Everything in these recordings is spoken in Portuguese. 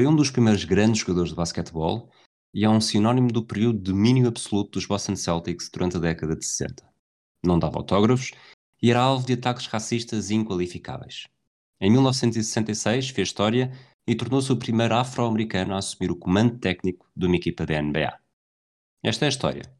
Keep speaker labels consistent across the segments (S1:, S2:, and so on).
S1: Foi um dos primeiros grandes jogadores de basquetebol e é um sinónimo do período de domínio absoluto dos Boston Celtics durante a década de 60. Não dava autógrafos e era alvo de ataques racistas inqualificáveis. Em 1966 fez história e tornou-se o primeiro afro-americano a assumir o comando técnico de uma equipa da NBA. Esta é a história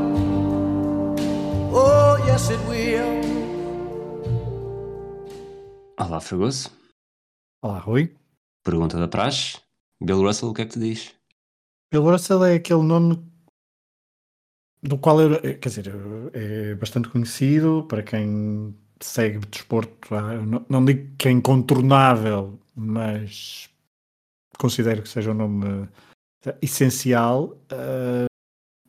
S2: Oh, yes, it will.
S1: Olá, Fragoso.
S3: Olá, Rui.
S1: Pergunta da praxe. Bill Russell, o que é que te diz?
S3: Bill Russell é aquele nome do qual eu, quer dizer, é bastante conhecido para quem segue desporto. Não, não digo que é incontornável, mas considero que seja um nome eh, essencial.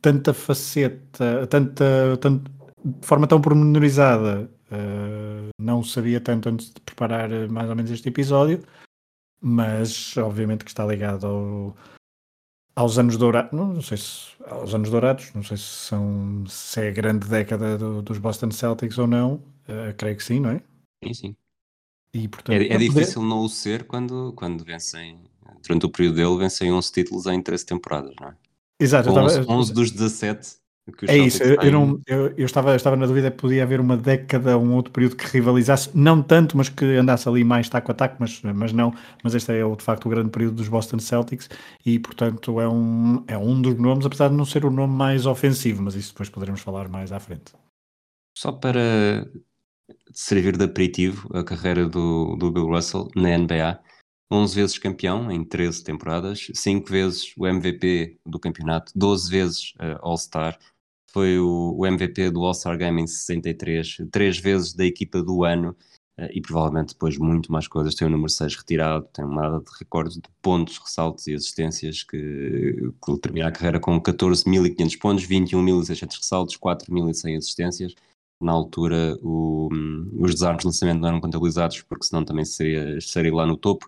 S3: tanta faceta, tanta, tanto, de forma tão pormenorizada, ah, não sabia tanto antes de preparar eh, mais ou menos este episódio, mas obviamente que está ligado ao, aos anos dourados, não, não sei se aos anos dourados, não sei se são se é a grande década do- dos Boston Celtics ou não, eh, creio que sim, não é?
S1: Sim, sim.
S3: E portanto,
S1: É, é
S3: poder-
S1: difícil não o ser quando, quando vencem, durante o período dele, vencem 11 títulos em 13 temporadas, não é?
S3: Exato, eu
S1: 11,
S3: estava-
S1: 11 dos 17 que os
S3: É isso, eu, não, eu, eu estava, eu estava na dúvida que podia haver uma década, um outro período que rivalizasse, não tanto, mas que andasse ali mais taco a taco, mas, mas não, mas este é o, de facto o grande período dos Boston Celtics e portanto é um, é um dos nomes, apesar de não ser o nome mais ofensivo, mas isso depois poderemos falar mais à frente.
S1: Só para servir de aperitivo a carreira do, do Bill Russell na NBA, 11 vezes campeão em 13 temporadas, 5 vezes o MVP do campeonato, 12 vezes eh, All-Star, foi o, o MVP do All-Star Game em 63, 3 vezes da equipa do ano eh, e provavelmente depois muito mais coisas. Tem o número 6 retirado, tem uma data de recordes de pontos, ressaltos e assistências que, que termina a carreira com 14.500 pontos, 21.600 ressaltos, 4.100 assistências na altura o- os desarmes de lançamento não eram contabilizados porque senão também seria, estaria lá no topo.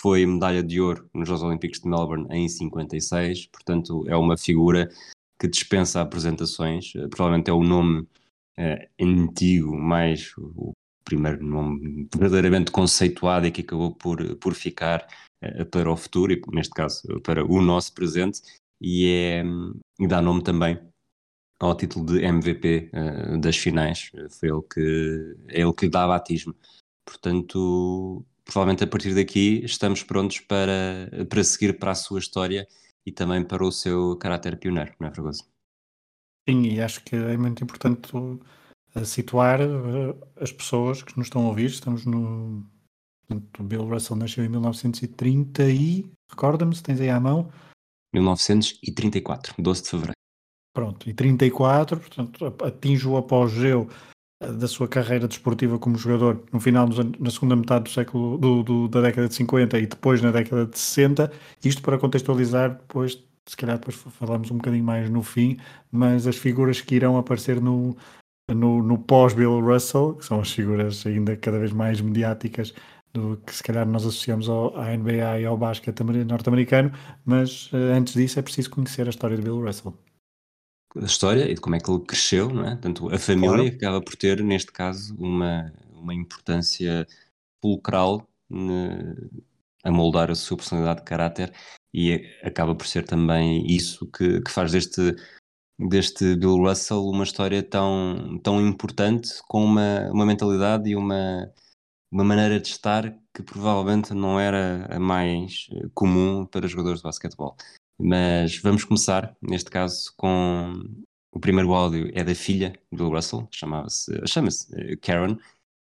S1: Foi medalha de ouro nos Jogos Olímpicos de Melbourne em 56, portanto é uma figura que dispensa apresentações, eh, provavelmente é o nome eh, antigo, mais o primeiro nome verdadeiramente conceituado e que acabou por, por ficar eh, para o futuro e neste caso para o nosso presente e, é, e dá nome também ao título de MVP eh, das finais. Foi ele que, é ele que lhe dá batismo. Portanto, provavelmente a partir daqui estamos prontos para, para seguir para a sua história e também para o seu caráter pioneiro, não é, Fragoso?
S3: Sim, e acho que é muito importante uh, situar uh, as pessoas que nos estão a ouvir. Estamos no. Portanto, o Bill Russell nasceu em 1930 e. Recorda-me se tens aí à mão.
S1: 1934, 12 de fevereiro.
S3: Pronto, e 34, portanto, atinge o apogeu da sua carreira desportiva como jogador no final dos anos, na segunda metade do século do, do- da década de 50 e depois na década de 60. Isto para contextualizar, depois, se calhar depois falamos um bocadinho mais no fim, mas as figuras que irão aparecer no, no, no pós-Bill Russell, que são as figuras ainda cada vez mais mediáticas do que se calhar nós associamos ao, à NBA e ao basquete amer- norte-americano, mas eh, antes disso é preciso conhecer a história de Bill Russell.
S1: Da história e de como é que ele cresceu, não é? Portanto, a família
S3: Claro.
S1: acaba por ter, neste caso, uma, uma importância fulcral ne- a moldar a sua personalidade de caráter e acaba por ser também isso que, que faz deste, deste Bill Russell uma história tão, tão importante com uma, uma mentalidade e uma, uma maneira de estar que provavelmente não era a mais comum para jogadores de basquetebol. Mas vamos começar, neste caso, com o primeiro áudio é da filha Bill Russell, chamava-se, chama-se eh, Karen,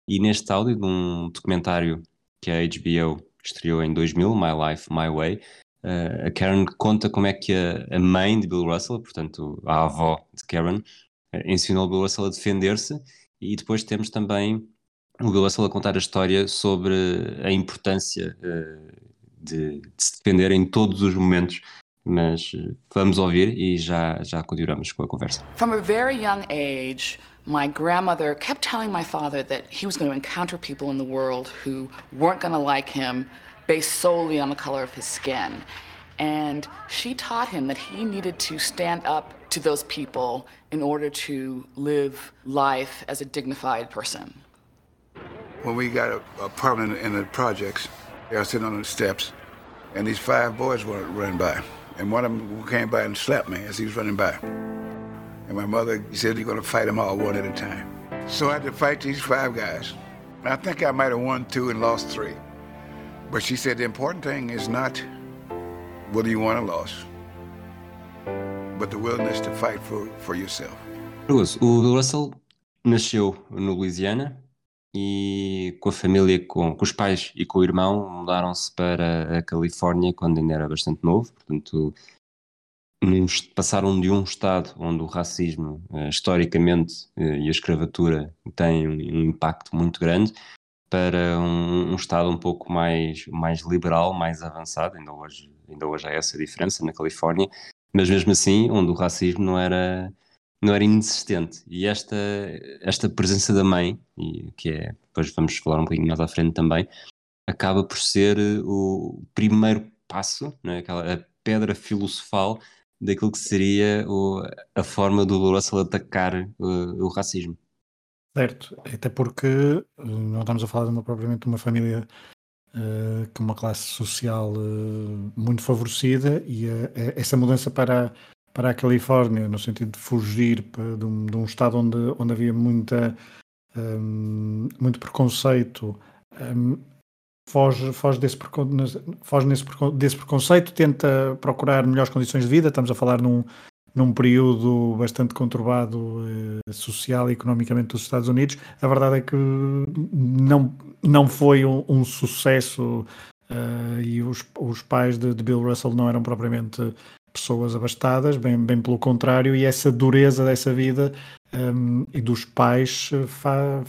S1: e neste áudio de um documentário que a HBO estreou em 2000, My Life, My Way, eh, a Karen conta como é que a, mãe de Bill Russell, portanto a avó de Karen, eh, ensinou Bill Russell a defender-se. E depois temos também o Bill Russell a contar a história sobre a importância de, de se defender em todos os momentos mas eh, vamos ouvir e já, já continuamos com a conversa.
S4: From a very young age, my grandmother kept telling my father that he was going to encounter people in the world who weren't going to like him based solely on the color of his skin. And she taught him that he needed to stand up to those people in order to live life as a dignified person.
S5: When we got a apartment in the projects, I was sitting on the steps, and these five boys were running by. And one of them came by and slapped me as he was running by. And my mother said, You're going to fight them all one at a time. So I had to fight these five guys. I think I might have won two and lost three. But she said, The important thing is not whether you won or lost, but the willingness to fight for, for yourself.
S1: Curioso, o Russell nasceu no Louisiana e com a família, com, com os pais e com o irmão, mudaram-se para a Califórnia quando ainda era bastante novo. Portanto, num, passaram de um estado onde o racismo, uh, historicamente, uh, e a escravatura têm um, um impacto muito grande, para um, um, estado um pouco mais, mais liberal, mais avançado. Ainda hoje, ainda hoje há essa diferença na Califórnia, mas mesmo assim, onde o racismo não era não era inexistente. E esta, esta presença da mãe, e que é, depois vamos falar um bocadinho mais à frente também, acaba por ser eh, o primeiro passo, né, aquela, a pedra filosofal daquilo que seria o, a forma do Russell atacar o, o racismo.
S3: Certo, até porque eh, não estamos a falar de uma, propriamente de uma família uh, com uma classe social uh, muito favorecida e uh, essa mudança para para a Califórnia, no sentido de fugir de um, de um estado onde, onde havia muita, um, muito preconceito, um, foge, foge, desse, foge nesse, desse preconceito, tenta procurar melhores condições de vida. Estamos a falar num, num período bastante conturbado eh, social e economicamente dos Estados Unidos. A verdade é que não, não foi um, um sucesso uh, e os, os pais de, de Bill Russell não eram propriamente pessoas abastadas, bem, bem pelo contrário, e essa dureza dessa vida um, e dos pais fa,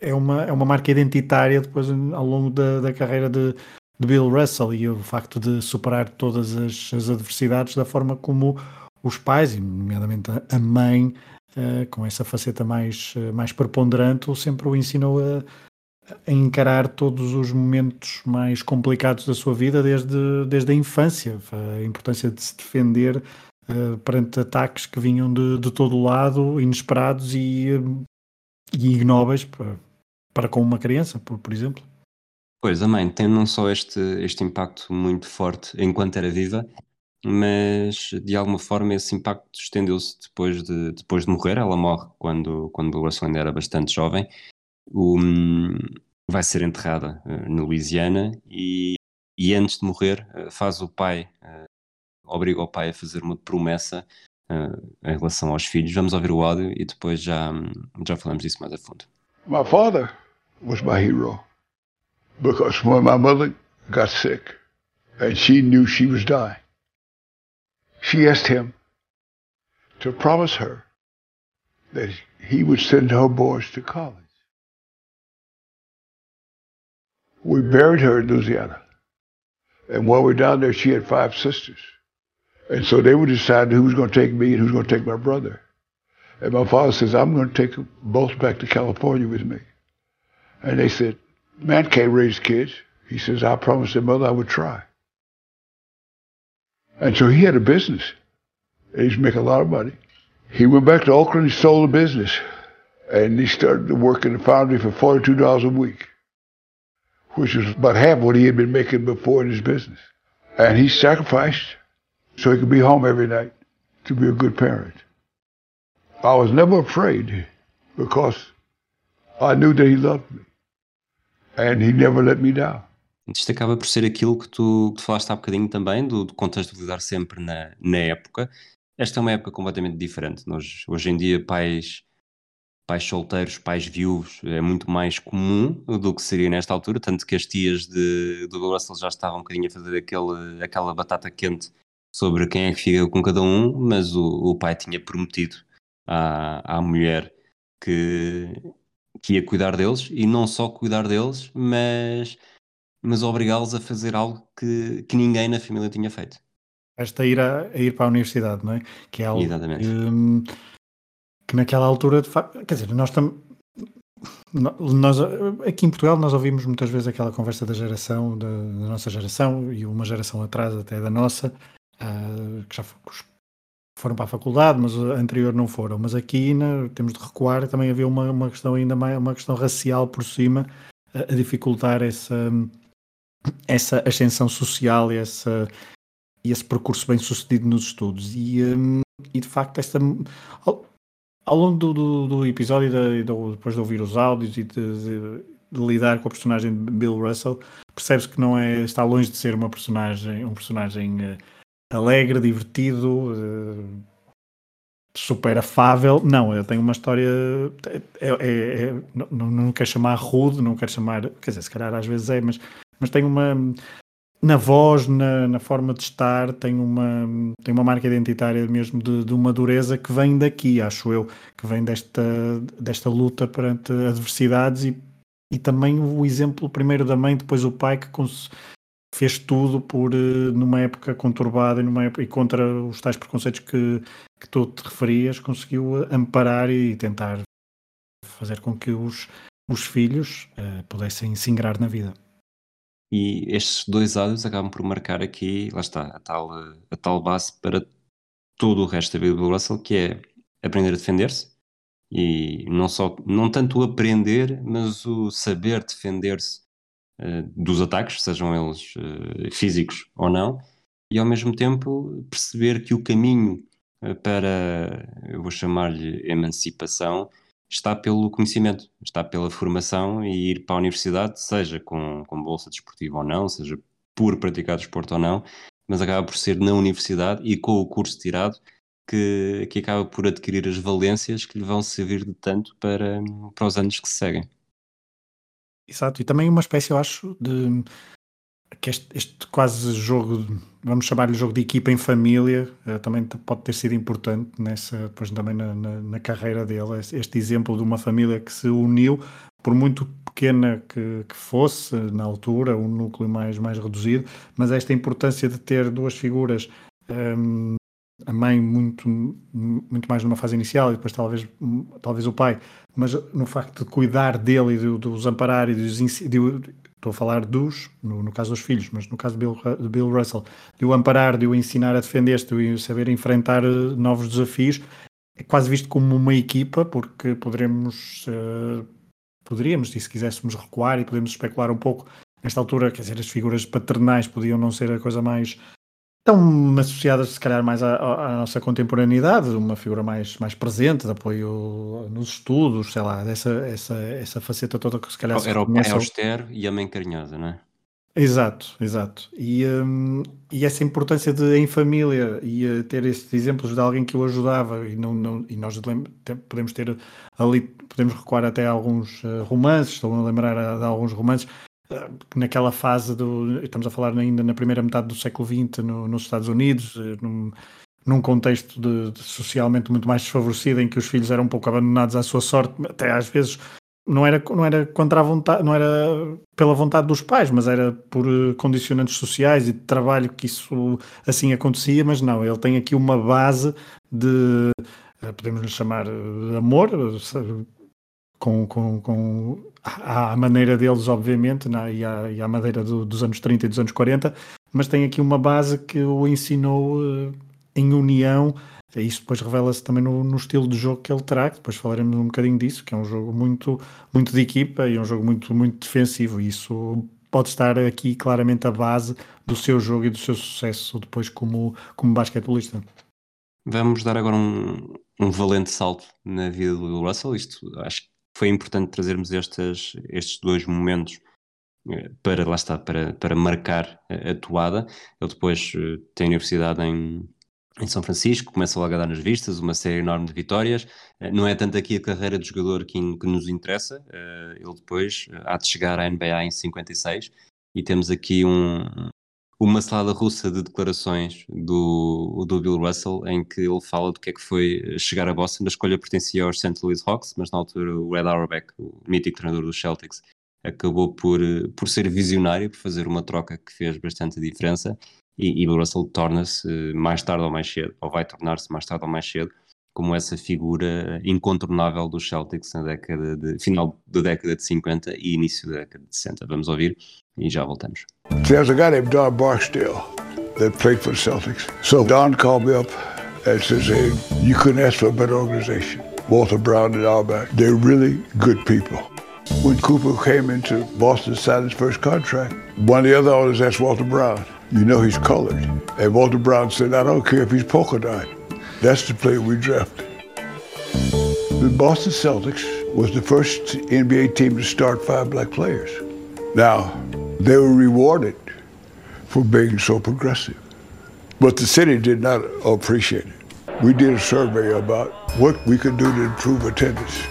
S3: é, uma, é uma marca identitária depois ao longo da, da carreira de, de, Bill Russell e o facto de superar todas as, as adversidades da forma como os pais, e nomeadamente a mãe, uh, com essa faceta mais, mais preponderante, sempre o ensinou a, a encarar todos os momentos mais complicados da sua vida desde, desde a infância, a importância de se defender uh, perante ataques que vinham de, de todo o lado, inesperados e, e ignóbeis para, para com uma criança, por, por exemplo.
S1: Pois, a mãe tem não só este, este impacto muito forte enquanto era viva, mas de alguma forma esse impacto estendeu-se depois de, depois de morrer. Ela morre quando, quando Russell ainda era bastante jovem o, vai ser enterrada uh, na Louisiana e, e, antes de morrer uh, faz o pai, uh, obriga o pai a fazer uma promessa em relação aos filhos. Vamos ouvir o áudio e depois já, já falamos disso mais a fundo.
S5: My father was my hero because when my mother got sick and she knew she was dying, she asked him to promise her that he would send her boys to college. We buried her in Louisiana. And while we were down there, she had five sisters. And so they were deciding who was going to take me and who was going to take my brother. And my father says, I'm going to take them both back to California with me. And they said, man can't raise kids. He says, I promised their mother I would try. And so he had a business. And he's making a lot of money. He went back to Oakland, he sold the business. And he started to work in the foundry for $42 a week which was about half what he had been making before in his business. And he sacrificed so he could be home every night to be a good parent. I was never afraid because I knew that he loved me. And he never let me down.
S1: Isto acaba por ser aquilo que tu, que tu falaste há bocadinho também, do, do contextualizar sempre na, na época. Esta é uma época completamente diferente. Nós, hoje em dia, pais pais solteiros, pais viúvos, é muito mais comum do que seria nesta altura, tanto que as tias de, do Russell já estavam um bocadinho a fazer aquele, aquela batata quente sobre quem é que fica com cada um, mas o, o pai tinha prometido à, à mulher que, que ia cuidar deles, e não só cuidar deles, mas, mas obrigá-los a fazer algo que, que ninguém na família tinha feito.
S3: Esta a ir, a, a ir para a universidade, não é? Que é algo
S1: Exatamente.
S3: que, que naquela altura, facto, quer dizer, nós estamos. Aqui em Portugal nós ouvimos muitas vezes aquela conversa da geração, da, da nossa geração e uma geração atrás até da nossa, uh, que já foram para a faculdade, mas a anterior não foram. Mas aqui temos de recuar, também havia uma, uma questão ainda mais, uma questão racial por cima, a, a dificultar essa, essa ascensão social e essa, esse percurso bem sucedido nos estudos. E, um, e de facto, esta, ao, longo do, do, do episódio, de, de, depois de ouvir os áudios e de, de, lidar com a personagem de Bill Russell, percebes que não é, está longe de ser uma personagem, um personagem uh, alegre, divertido, uh, super afável. Não, ele tem uma história. É, é, é, não, não quero chamar rude, não quero chamar. Quer dizer, se calhar às vezes é, mas, mas tem uma. Na voz, na, na forma de estar, tem uma, tem uma marca identitária mesmo de, de uma dureza que vem daqui, acho eu, que vem desta, desta luta perante adversidades e, e também o exemplo primeiro da mãe, depois o pai, que fez tudo por eh, numa época conturbada e, numa época, e contra os tais preconceitos que, que tu te referias, conseguiu amparar e tentar fazer com que os, os filhos uh, pudessem se ingrar na vida.
S1: E estes dois áudios acabam por marcar aqui, lá está, a tal, a tal base para todo o resto da vida do Russell, que é aprender a defender-se. E não só, não tanto o aprender, mas o saber defender-se uh, dos ataques, sejam eles uh, físicos ou não, e ao mesmo tempo perceber que o caminho uh, para, eu vou chamar-lhe emancipação, está pelo conhecimento, está pela formação e ir para a universidade, seja com, com bolsa desportiva ou não, seja por praticar desporto ou não, mas acaba por ser na universidade e com o curso tirado que, que acaba por adquirir as valências que lhe vão servir de tanto para, para os anos que se seguem.
S3: Exato, e também uma espécie, eu acho, de que este, este quase jogo, vamos chamar-lhe jogo de equipa em família, uh, também pode ter sido importante nessa, depois também na, na, na, carreira dele, este exemplo de uma família que se uniu, por muito pequena que, que fosse na altura, um núcleo mais, mais reduzido, mas esta importância de ter duas figuras, um, ehm, a mãe muito, muito mais numa fase inicial e depois talvez, talvez o pai, mas no facto de cuidar dele e de, de os amparar e de, de, Estou a falar dos, no, no, caso dos filhos, mas no caso de Bill, de Bill Russell, de o amparar, de o ensinar a defender-se, de o saber enfrentar uh, novos desafios, é quase visto como uma equipa, porque poderemos, uh, poderíamos, e se quiséssemos recuar e podemos especular um pouco, nesta altura, quer dizer, as figuras paternais podiam não ser a coisa mais estão associadas se calhar mais à, à, nossa contemporaneidade, uma figura mais, mais presente, de apoio nos estudos, sei lá, essa, essa, essa faceta toda que se calhar
S1: Era o pai austero e a mãe carinhosa, não é?
S3: Exato, exato. E, um, e essa importância de em família e uh, ter estes exemplos de alguém que o ajudava e, não, não, e nós podemos ter ali, podemos recuar até a alguns uh, romances, estou a lembrar de alguns romances naquela fase do. Estamos a falar ainda na primeira metade do século XX no, nos Estados Unidos, eh, num, num contexto de, de, socialmente muito mais desfavorecido, em que os filhos eram um pouco abandonados à sua sorte, até às vezes não era, não era contra a vontade, não era pela vontade dos pais, mas era por eh, condicionantes sociais e de trabalho que isso assim acontecia, mas não, ele tem aqui uma base de eh, podemos lhe chamar amor, com, com, com à maneira deles, obviamente, né, e, à, e maneira do, dos anos 30 e dos anos 40, mas tem aqui uma base que o ensinou uh, em união. E isso depois revela-se também no, no, estilo de jogo que ele terá, que depois falaremos um bocadinho disso, que é um jogo muito, muito de equipa e um jogo muito, muito defensivo. E isso pode estar aqui claramente a base do seu jogo e do seu sucesso depois como, como basquetebolista.
S1: Vamos dar agora um, um valente salto na vida do Russell. Isto acho que foi importante trazermos estes, estes dois momentos eh, para, lá está, para, para marcar a, toada. Ele depois eh, tem a universidade em, em São Francisco, começa logo a dar nas vistas, uma série enorme de vitórias. Eh, não é tanto aqui a carreira de jogador que, que nos interessa, ele depois há de chegar à NBA em 56 e temos aqui um, uma salada russa de declarações do, do Bill Russell em que ele fala do que é que foi chegar a Boston. A escolha pertencia aos St. Louis Hawks, mas na altura o Red Auerbach, o mítico treinador dos Celtics, acabou por, por ser visionário, por fazer uma troca que fez bastante diferença. e, e o Russell torna-se mais tarde ou mais cedo, ou vai tornar-se mais tarde ou mais cedo, como essa figura incontornável dos Celtics na década de final da década de 50 e início da década de 60. Vamos ouvir e já voltamos.
S5: There's a guy named Don Barksdale that played for the Celtics. So Don called me up and says, "Hey, you couldn't ask for a better organization." Walter Brown and Auerbach, they're really good people. When Cooper came into Boston to sign his first contract, one of the other owners asked Walter Brown, you know he's colored. And Walter Brown said, I don't care if he's polka dot. That's the player we drafted. The Boston Celtics was the first NBA team to start five black players. Now, they were rewarded for being so progressive. But the city did not appreciate it. We did a survey about what we could do to improve attendance.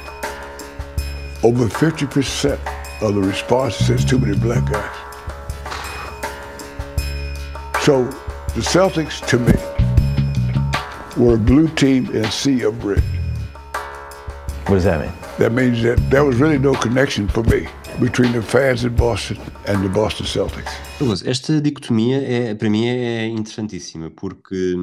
S5: Over 50% of the response says too many black guys. So the Celtics, to me, were a blue team in a sea of red.
S6: What does that mean?
S5: That means that there was really no connection for me between the fans in Boston and the Boston Celtics.
S1: Esta dicotomia é, para mim é interessantíssima porque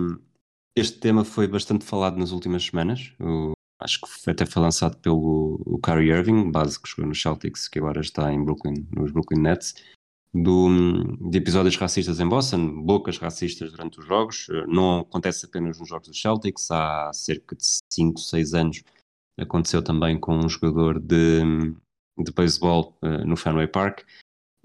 S1: este tema foi bastante falado nas últimas semanas. O, acho que até foi lançado pelo Kyrie Irving, base que jogou nos Celtics, que agora está em Brooklyn, nos Brooklyn Nets, do, de episódios racistas em Boston, bocas racistas durante os jogos. Não acontece apenas nos jogos dos Celtics, há cerca de 5, 6 anos aconteceu também com um jogador de, de beisebol uh, no Fenway Park.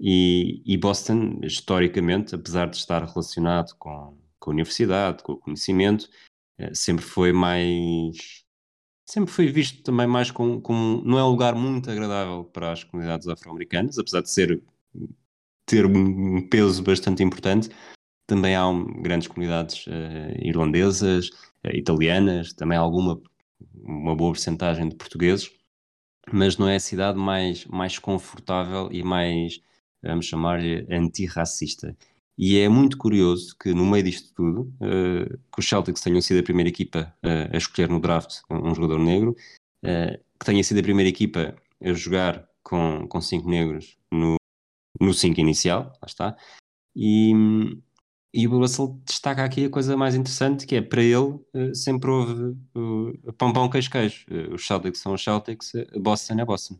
S1: E, e, Boston, historicamente, apesar de estar relacionado com, com a universidade, com o conhecimento, uh, sempre foi mais. Sempre foi visto também mais como, como. Não é um lugar muito agradável para as comunidades afro-americanas, apesar de ser ter um peso bastante importante. Também há um, grandes comunidades uh, irlandesas, italianas, também alguma uma boa porcentagem de portugueses, mas não é a cidade mais, mais confortável e mais, vamos chamar-lhe, antirracista. E é muito curioso que no meio disto tudo, uh, que os Celtics tenham sido a primeira equipa uh, a escolher no draft um, jogador negro, uh, que tenha sido a primeira equipa a jogar com, com cinco negros no, no cinco inicial, lá está, e, e o Russell destaca aqui a coisa mais interessante, que é para ele uh, sempre houve uh, pão pão queijo queijo. Uh, os Celtics são os Celtics, Boston é Boston.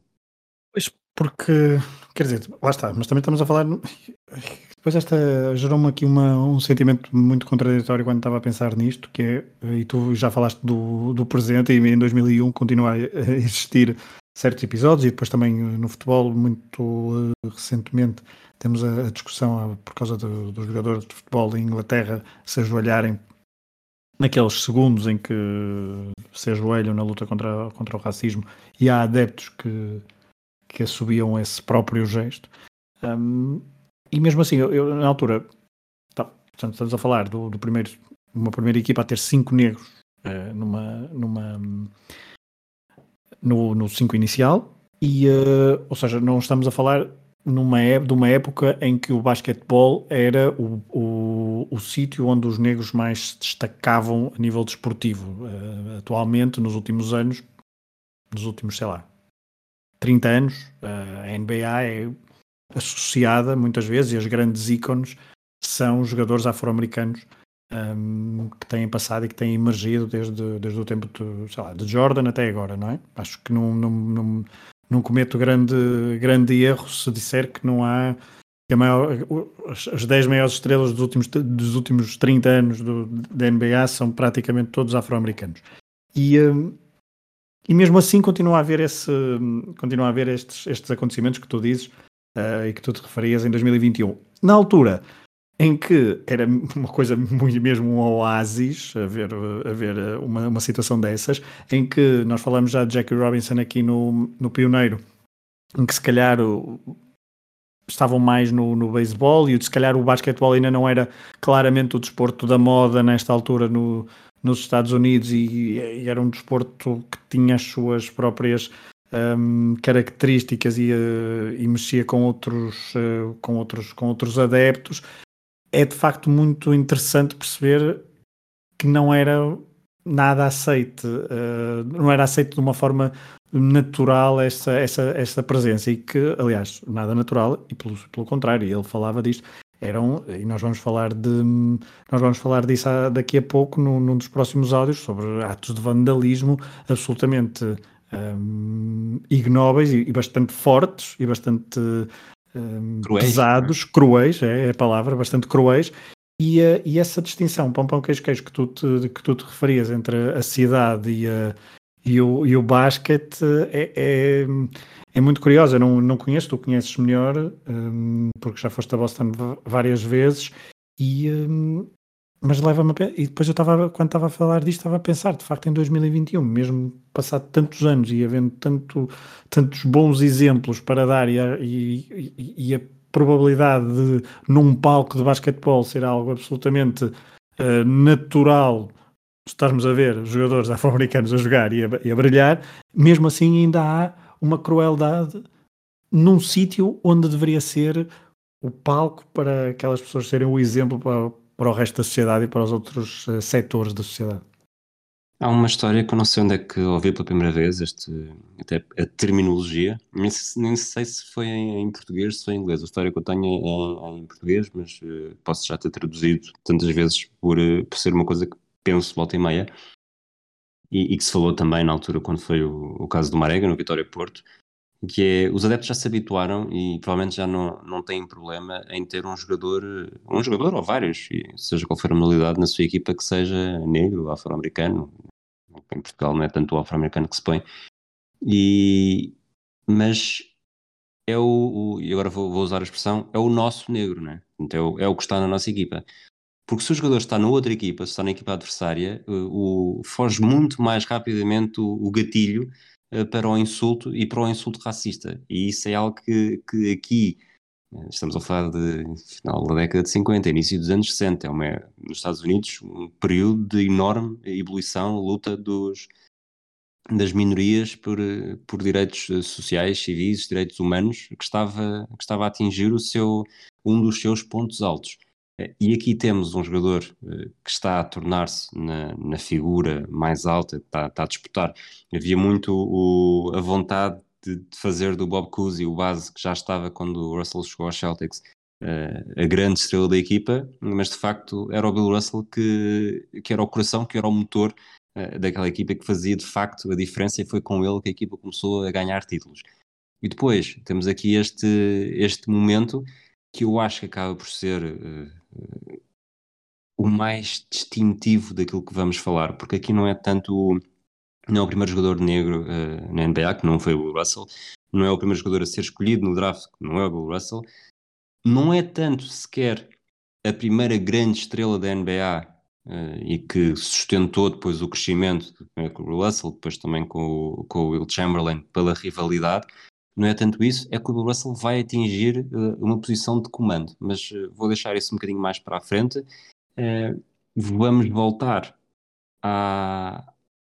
S3: Pois, porque, quer dizer, lá está, mas também estamos a falar. Depois esta gerou-me aqui uma, um sentimento muito contraditório quando estava a pensar nisto, que é, e tu já falaste do, do presente, e em 2001 continua a existir certos episódios, e depois também no futebol, muito recentemente, temos a, a discussão por causa do, dos jogadores de futebol em Inglaterra se ajoelharem naqueles segundos em que se ajoelham na luta contra, contra o racismo e há adeptos que, que assobiam esse próprio gesto. Um, e mesmo assim, eu, eu na altura, tá, portanto, estamos a falar do, do primeiro, uma primeira equipa a ter cinco negros uh, numa, numa no, no cinco inicial, e, uh, ou seja, não estamos a falar numa, de uma época em que o basquetebol era o, o, o sítio onde os negros mais se destacavam a nível desportivo. Uh, atualmente, nos últimos anos, nos últimos, sei lá, 30 anos, uh, a NBA é associada muitas vezes e as grandes ícones são jogadores afro-americanos um, que têm passado e que têm emergido desde, desde o tempo de, lá, de Jordan até agora, não é? Acho que não, não, não não cometo grande, grande erro se disser que não há que maior, as 10 maiores estrelas dos últimos, dos últimos 30 anos do, da NBA são praticamente todos afro-americanos. E, e mesmo assim continua a haver, esse, continua a haver estes, estes acontecimentos que tu dizes uh, e que tu te referias em 2021. Na altura, em que era uma coisa muito mesmo um oásis a ver, uma, uma situação dessas, em que nós falamos já de Jackie Robinson aqui no, no Pioneiro, em que se calhar o, estavam mais no, no beisebol e se calhar o basquetebol ainda não era claramente o desporto da moda nesta altura no, nos Estados Unidos e, e era um desporto que tinha as suas próprias um, características e, uh, e mexia com outros, uh, com outros, com outros adeptos é de facto muito interessante perceber que não era nada aceite, uh, não era aceito de uma forma natural essa, essa, essa presença e que, aliás, nada natural e pelo, pelo contrário, ele falava disto, eram, e nós vamos falar de nós vamos falar disso daqui a pouco num, num dos próximos áudios sobre atos de vandalismo absolutamente um, ignóbeis e, e, bastante fortes e bastante um, cruéis, pesados, cruéis, é, é, a palavra, bastante cruéis, e, uh, e essa distinção, pão, pão, queijo, queijo, que tu te, que tu te referias entre a cidade e, a, e, o, e o basquete é, é, é, muito curiosa. Eu não, não conheço, tu conheces melhor, um, porque já foste a Boston várias vezes, e, um, mas leva-me a E depois eu estava, quando estava a falar disto, estava a pensar, de facto, em 2021, mesmo passado tantos anos e havendo tanto, tantos bons exemplos para dar e a, e, e a probabilidade de, num palco de basquetebol, ser algo absolutamente uh, natural, estarmos a ver jogadores afro-americanos a jogar e a, e a brilhar, mesmo assim ainda há uma crueldade num sítio onde deveria ser o palco para aquelas pessoas serem o exemplo para para o resto da sociedade e para os outros uh, setores da sociedade.
S1: Há uma história que eu não sei onde é que ouvi pela primeira vez, este, até a terminologia, nem, nem sei se foi em, em, português, foi em inglês. A história que eu tenho é em, em português, mas uh, posso já ter traduzido tantas vezes por, uh, por ser uma coisa que penso volta e meia, e, e, que se falou também na altura quando foi o, o caso do Marega, no Vitória Porto, que é os adeptos já se habituaram e provavelmente já não, não têm problema em ter um jogador, um jogador ou vários, seja qual for a modalidade na sua equipa, que seja negro, afro-americano. Em Portugal não é tanto o afro-americano que se põe. E, mas é o, o e agora vou, vou, usar a expressão, é o nosso negro, né? Então, é, o, que está na nossa equipa. Porque se o jogador está na outra equipa, se está na equipa adversária, o, o foge muito mais rapidamente o, o gatilho eh, para o insulto e para o insulto racista. E isso é algo que, que aqui, eh, estamos a falar de final da década de 50, início dos anos 60, é uma, nos Estados Unidos um período de enorme ebulição, luta dos, das minorias por, por direitos eh, sociais, civis, direitos humanos, que estava, que estava a atingir o seu, um dos seus pontos altos. E aqui temos um jogador uh, que está a tornar-se na, na, figura mais alta, está, está a disputar. Havia muito o, a vontade de, de, fazer do Bob Cousy o base que já estava quando o Russell chegou aos Celtics, uh, a grande estrela da equipa, mas de facto era o Bill Russell que, que era o coração, que era o motor daquela equipa que fazia de facto a diferença e foi com ele que a equipa começou a ganhar títulos. E depois temos aqui este, este momento que eu acho que acaba por ser uh, o mais distintivo daquilo que vamos falar, porque aqui não é tanto não é o primeiro jogador negro uh, na NBA, que não foi o Russell, não é o primeiro jogador a ser escolhido no draft, que não é o Bill Russell, não é tanto sequer a primeira grande estrela da NBA uh, e que sustentou depois o crescimento com o Russell, depois também com o, com o Will Chamberlain pela rivalidade, não é tanto isso, é que o Bill Russell vai atingir uh, uma posição de comando, mas uh, vou deixar isso um bocadinho mais para a frente. Uh, vamos voltar à,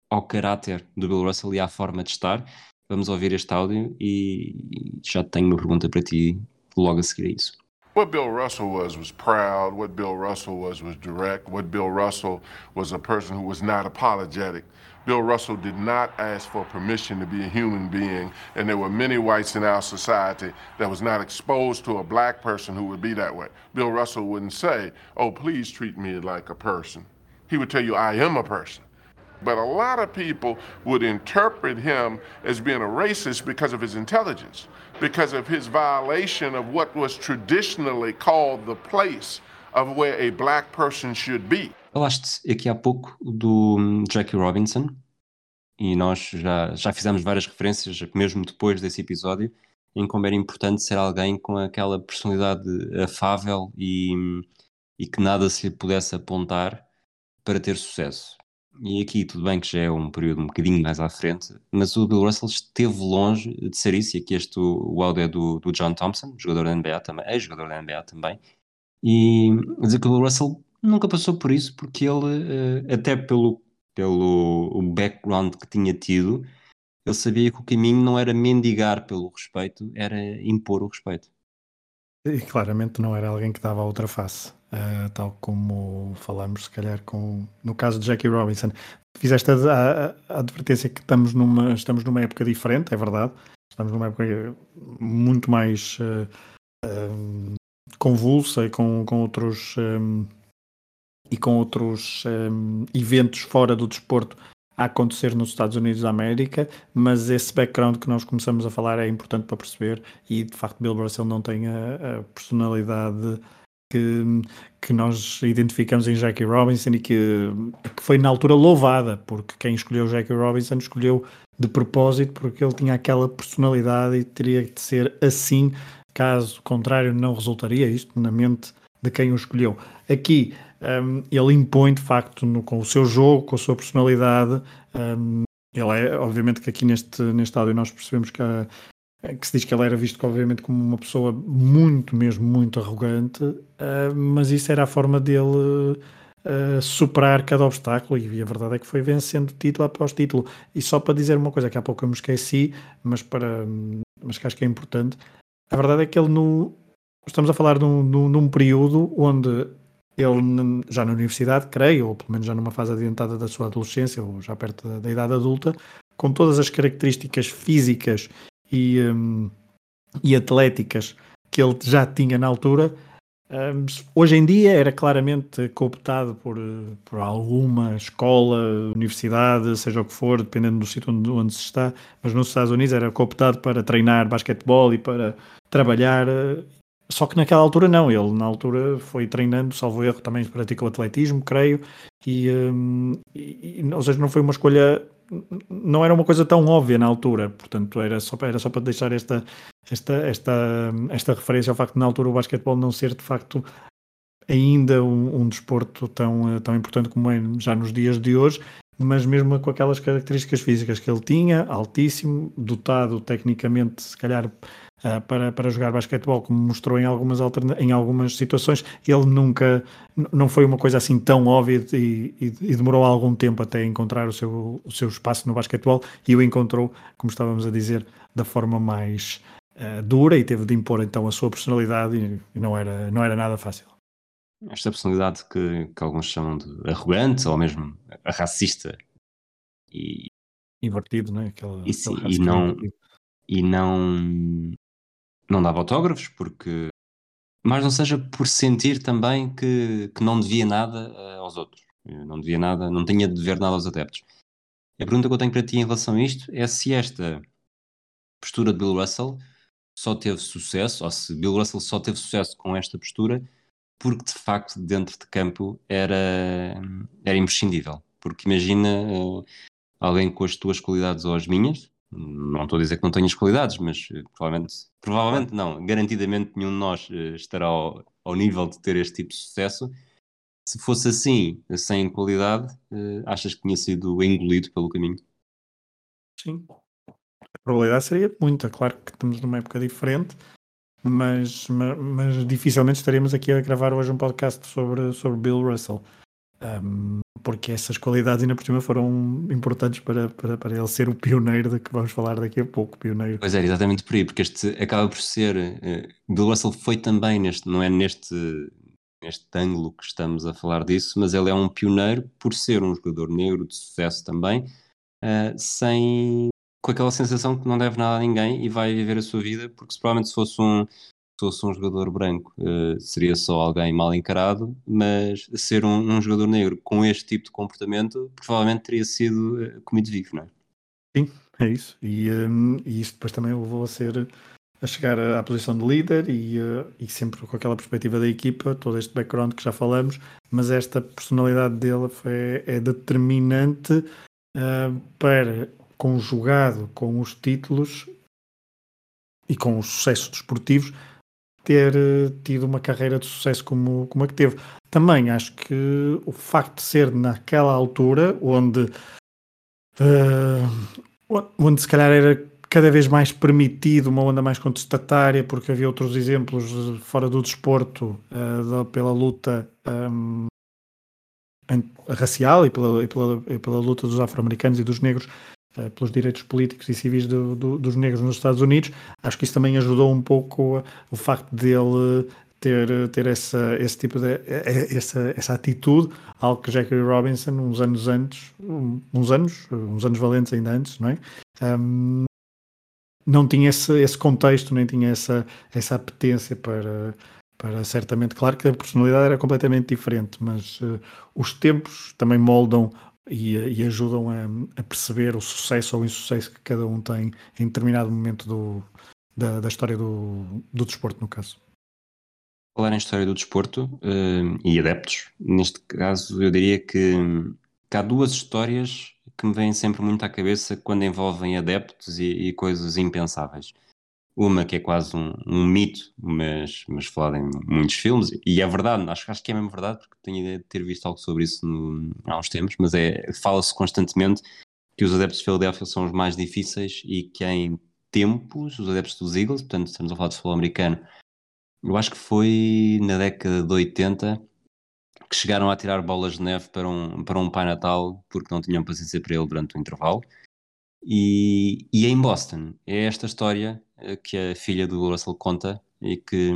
S1: ao caráter do Bill Russell e à forma de estar. Vamos ouvir este áudio e, e já tenho uma pergunta para ti logo a seguir a isso.
S7: What Bill Russell was was proud. What Bill Russell was was direct. What Bill Russell was a person who was not apologetic. Bill Russell did not ask for permission to be a human being, and there were many whites in our society that was not exposed to a black person who would be that way. Bill Russell wouldn't say, "Oh, please treat me like a person." He would tell you, "I am a person." But a lot of people would interpret him as being a racist because of his intelligence, because of his violation of what was traditionally called the place of where a black person should be.
S1: Falaste aqui há pouco do hum, Jackie Robinson e nós já, já fizemos várias referências, mesmo depois desse episódio, em como era importante ser alguém com aquela personalidade afável e, hum, e que nada se lhe pudesse apontar para ter sucesso. E aqui tudo bem que já é um período um bocadinho mais à frente, mas o Bill Russell esteve longe de ser isso, e aqui este o, áudio é do, do John Thompson, jogador da NBA também, ex-jogador da NBA também, e dizer que o Bill Russell nunca passou por isso, porque ele, eh, até pelo, pelo background que tinha tido, ele sabia que o caminho não era mendigar pelo respeito, era impor o respeito.
S3: E claramente não era alguém que dava a outra face, uh, tal como falamos, se calhar, com, no caso de Jackie Robinson. Fizeste a, a, a, advertência que estamos numa, estamos numa época diferente, é verdade. Estamos numa época muito mais uh, uh, convulsa e com, com outros um, e com outros um, eventos fora do desporto a acontecer nos Estados Unidos da América, mas esse background que nós começamos a falar é importante para perceber e de facto Bill Russell não tem a, a personalidade que, que nós identificamos em Jackie Robinson e que, que foi na altura louvada, porque quem escolheu Jackie Robinson escolheu de propósito porque ele tinha aquela personalidade e teria de ser assim, caso contrário não resultaria isto na mente de quem o escolheu. Aqui um, ele impõe de facto no, com o seu jogo, com a sua personalidade. Um, ele é, obviamente, que aqui neste, neste áudio nós percebemos que, a, que se diz que ele era visto, obviamente, como uma pessoa muito, mesmo muito arrogante, uh, mas isso era a forma dele uh, superar cada obstáculo e a verdade é que foi vencendo título após título. E só para dizer uma coisa que há pouco eu me esqueci, mas, para, mas que acho que é importante, a verdade é que ele no, estamos a falar de um, num período onde ele já na universidade, creio, ou pelo menos já numa fase adiantada da sua adolescência, ou já perto da, da idade adulta, com todas as características físicas e, um, e atléticas que ele já tinha na altura, um, hoje em dia era claramente cooptado por, por alguma escola, universidade, seja o que for, dependendo do sítio onde, onde se está, mas nos Estados Unidos era cooptado para treinar basquetebol e para trabalhar só que naquela altura não, ele na altura foi treinando, salvo erro, também praticou atletismo, creio, e, um, e, ou seja, não foi uma escolha, não era uma coisa tão óbvia na altura, portanto era só, era só para deixar esta, esta, esta, esta referência ao facto de na altura o basquetebol não ser de facto ainda um, um desporto tão, tão importante como é já nos dias de hoje, mas mesmo com aquelas características físicas que ele tinha, altíssimo, dotado tecnicamente, se calhar uh, para, para jogar basquetebol, como mostrou em algumas, em algumas situações, ele nunca, não foi uma coisa assim tão óbvia e, e, e, demorou algum tempo até encontrar o seu, o seu espaço no basquetebol e o encontrou, como estávamos a dizer, da forma mais uh, dura e teve de impor então a sua personalidade e, e não, era, não era nada fácil.
S1: Esta personalidade que, que, alguns chamam de arrogante ou mesmo racista e
S3: invertido, né? Aquela,
S1: e, sim, e não e não não dava autógrafos porque mas não seja por sentir também que, que não devia nada uh, aos outros, não devia nada, não tinha de dever nada aos adeptos. A pergunta que eu tenho para ti em relação a isto é se esta postura de Bill Russell só teve sucesso, ou se Bill Russell só teve sucesso com esta postura porque de facto dentro de campo era, era imprescindível. Porque imagina uh, alguém com as tuas qualidades ou as minhas, não estou a dizer que não tenhas qualidades, mas uh, provavelmente, provavelmente não, garantidamente nenhum de nós uh, estará ao, ao, nível de ter este tipo de sucesso. Se fosse assim, sem qualidade, achas que tinha sido engolido pelo caminho?
S3: Sim, a probabilidade seria muita. Claro que estamos numa época diferente, mas, mas, mas, dificilmente estaremos aqui a gravar hoje um podcast sobre, sobre Bill Russell. Um, porque essas qualidades ainda por cima foram importantes para, para, para ele ser o pioneiro de que vamos falar daqui a pouco, pioneiro.
S1: Pois é, exatamente por aí, porque este acaba por ser uh, Bill Russell foi também neste, não é neste neste ângulo que estamos a falar disso, mas ele é um pioneiro por ser um jogador negro de sucesso também, uh, sem com aquela sensação que não deve nada a ninguém e vai viver a sua vida, porque se, provavelmente se fosse um, fosse um jogador branco uh, seria só alguém mal encarado, mas ser um, um, jogador negro com este tipo de comportamento provavelmente teria sido uh, comido vivo, não é?
S3: Sim, é isso. E, um, e isso depois também levou a ser a chegar à posição de líder e, uh, e sempre com aquela perspectiva da equipa, todo este background que já falamos, mas esta personalidade dele foi, é determinante para conjugado com os títulos e com os sucessos desportivos, ter uh, tido uma carreira de sucesso como, como a que teve. Também acho que o facto de ser naquela altura, onde, uh, onde se calhar era cada vez mais permitido uma onda mais contestatária, porque havia outros exemplos fora do desporto uh, pela luta um, racial e pela, e pela, e pela luta dos afro-americanos e dos negros eh, pelos direitos políticos e civis do, do, dos negros nos Estados Unidos. Acho que isso também ajudou um pouco o facto dele ter, ter essa, esse tipo de essa, essa atitude, algo que Jackie Robinson, uns anos antes, uns anos, uns anos valentes ainda antes, não é? Um, não tinha esse, esse contexto, nem tinha essa, essa apetência para, para certamente, claro que a personalidade era completamente diferente, mas uh, os tempos também moldam e, e ajudam a, a, perceber o sucesso ou o insucesso que cada um tem em determinado momento do, da, da história do, do desporto, no caso.
S1: Falar em história do desporto uh, e adeptos, neste caso eu diria que, que, há duas histórias que me vêm sempre muito à cabeça quando envolvem adeptos e, e coisas impensáveis. Uma que é quase um, um, mito, mas, mas falado em muitos filmes, e é verdade, acho, acho que é mesmo verdade, porque tenho ideia de ter visto algo sobre isso no, há uns tempos, mas é, fala-se constantemente que os adeptos de Filadélfia são os mais difíceis e que em tempos, os adeptos dos Eagles, portanto estamos a falar de futebol americano, eu acho que foi na década de 80 que chegaram a tirar bolas de neve para um, para um Pai Natal porque não tinham paciência para ele durante o intervalo. E, e é em Boston é esta história que a filha do Russell conta e que,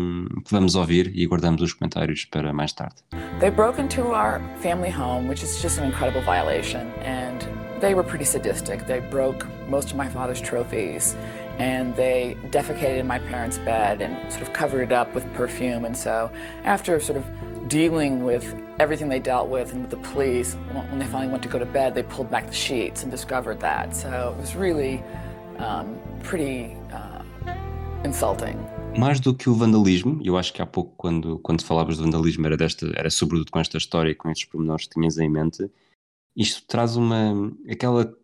S1: que vamos ouvir e guardamos os comentários para mais tarde.
S4: They broke into our family home, which is just an incredible violation, and they were pretty sadistic. They broke most of my father's trophies, and they defecated in my parents' bed and sort of covered it up with perfume. And so, after sort of dealing with everything they dealt with and with the police, when they finally went to go to bed, they pulled back the sheets and discovered that. So it was really um, pretty. Insulting.
S1: Mais do que o vandalismo, eu acho que há pouco, quando, quando falavas de vandalismo, era, desta, era sobretudo com esta história e com estes pormenores que tinhas em mente, isto traz uma aquela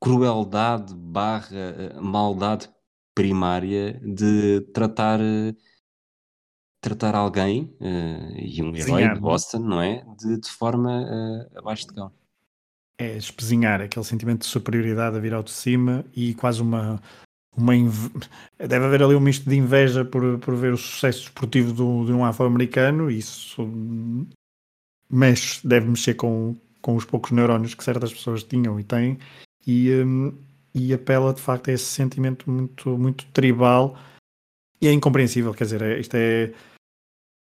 S1: crueldade barra eh, maldade primária de tratar tratar alguém uh, e um herói de Boston, não é? De, de forma uh, abaixo de cão.
S3: É espezinhar aquele sentimento de superioridade a vir ao de cima e quase uma uma inve... deve haver ali um misto de inveja por, por ver o sucesso esportivo do, de um afro-americano e isso mexe, deve mexer com, com os poucos neurónios que certas pessoas tinham e têm. E, um, e apela de facto a esse sentimento muito, muito tribal e é incompreensível, quer dizer, é, isto é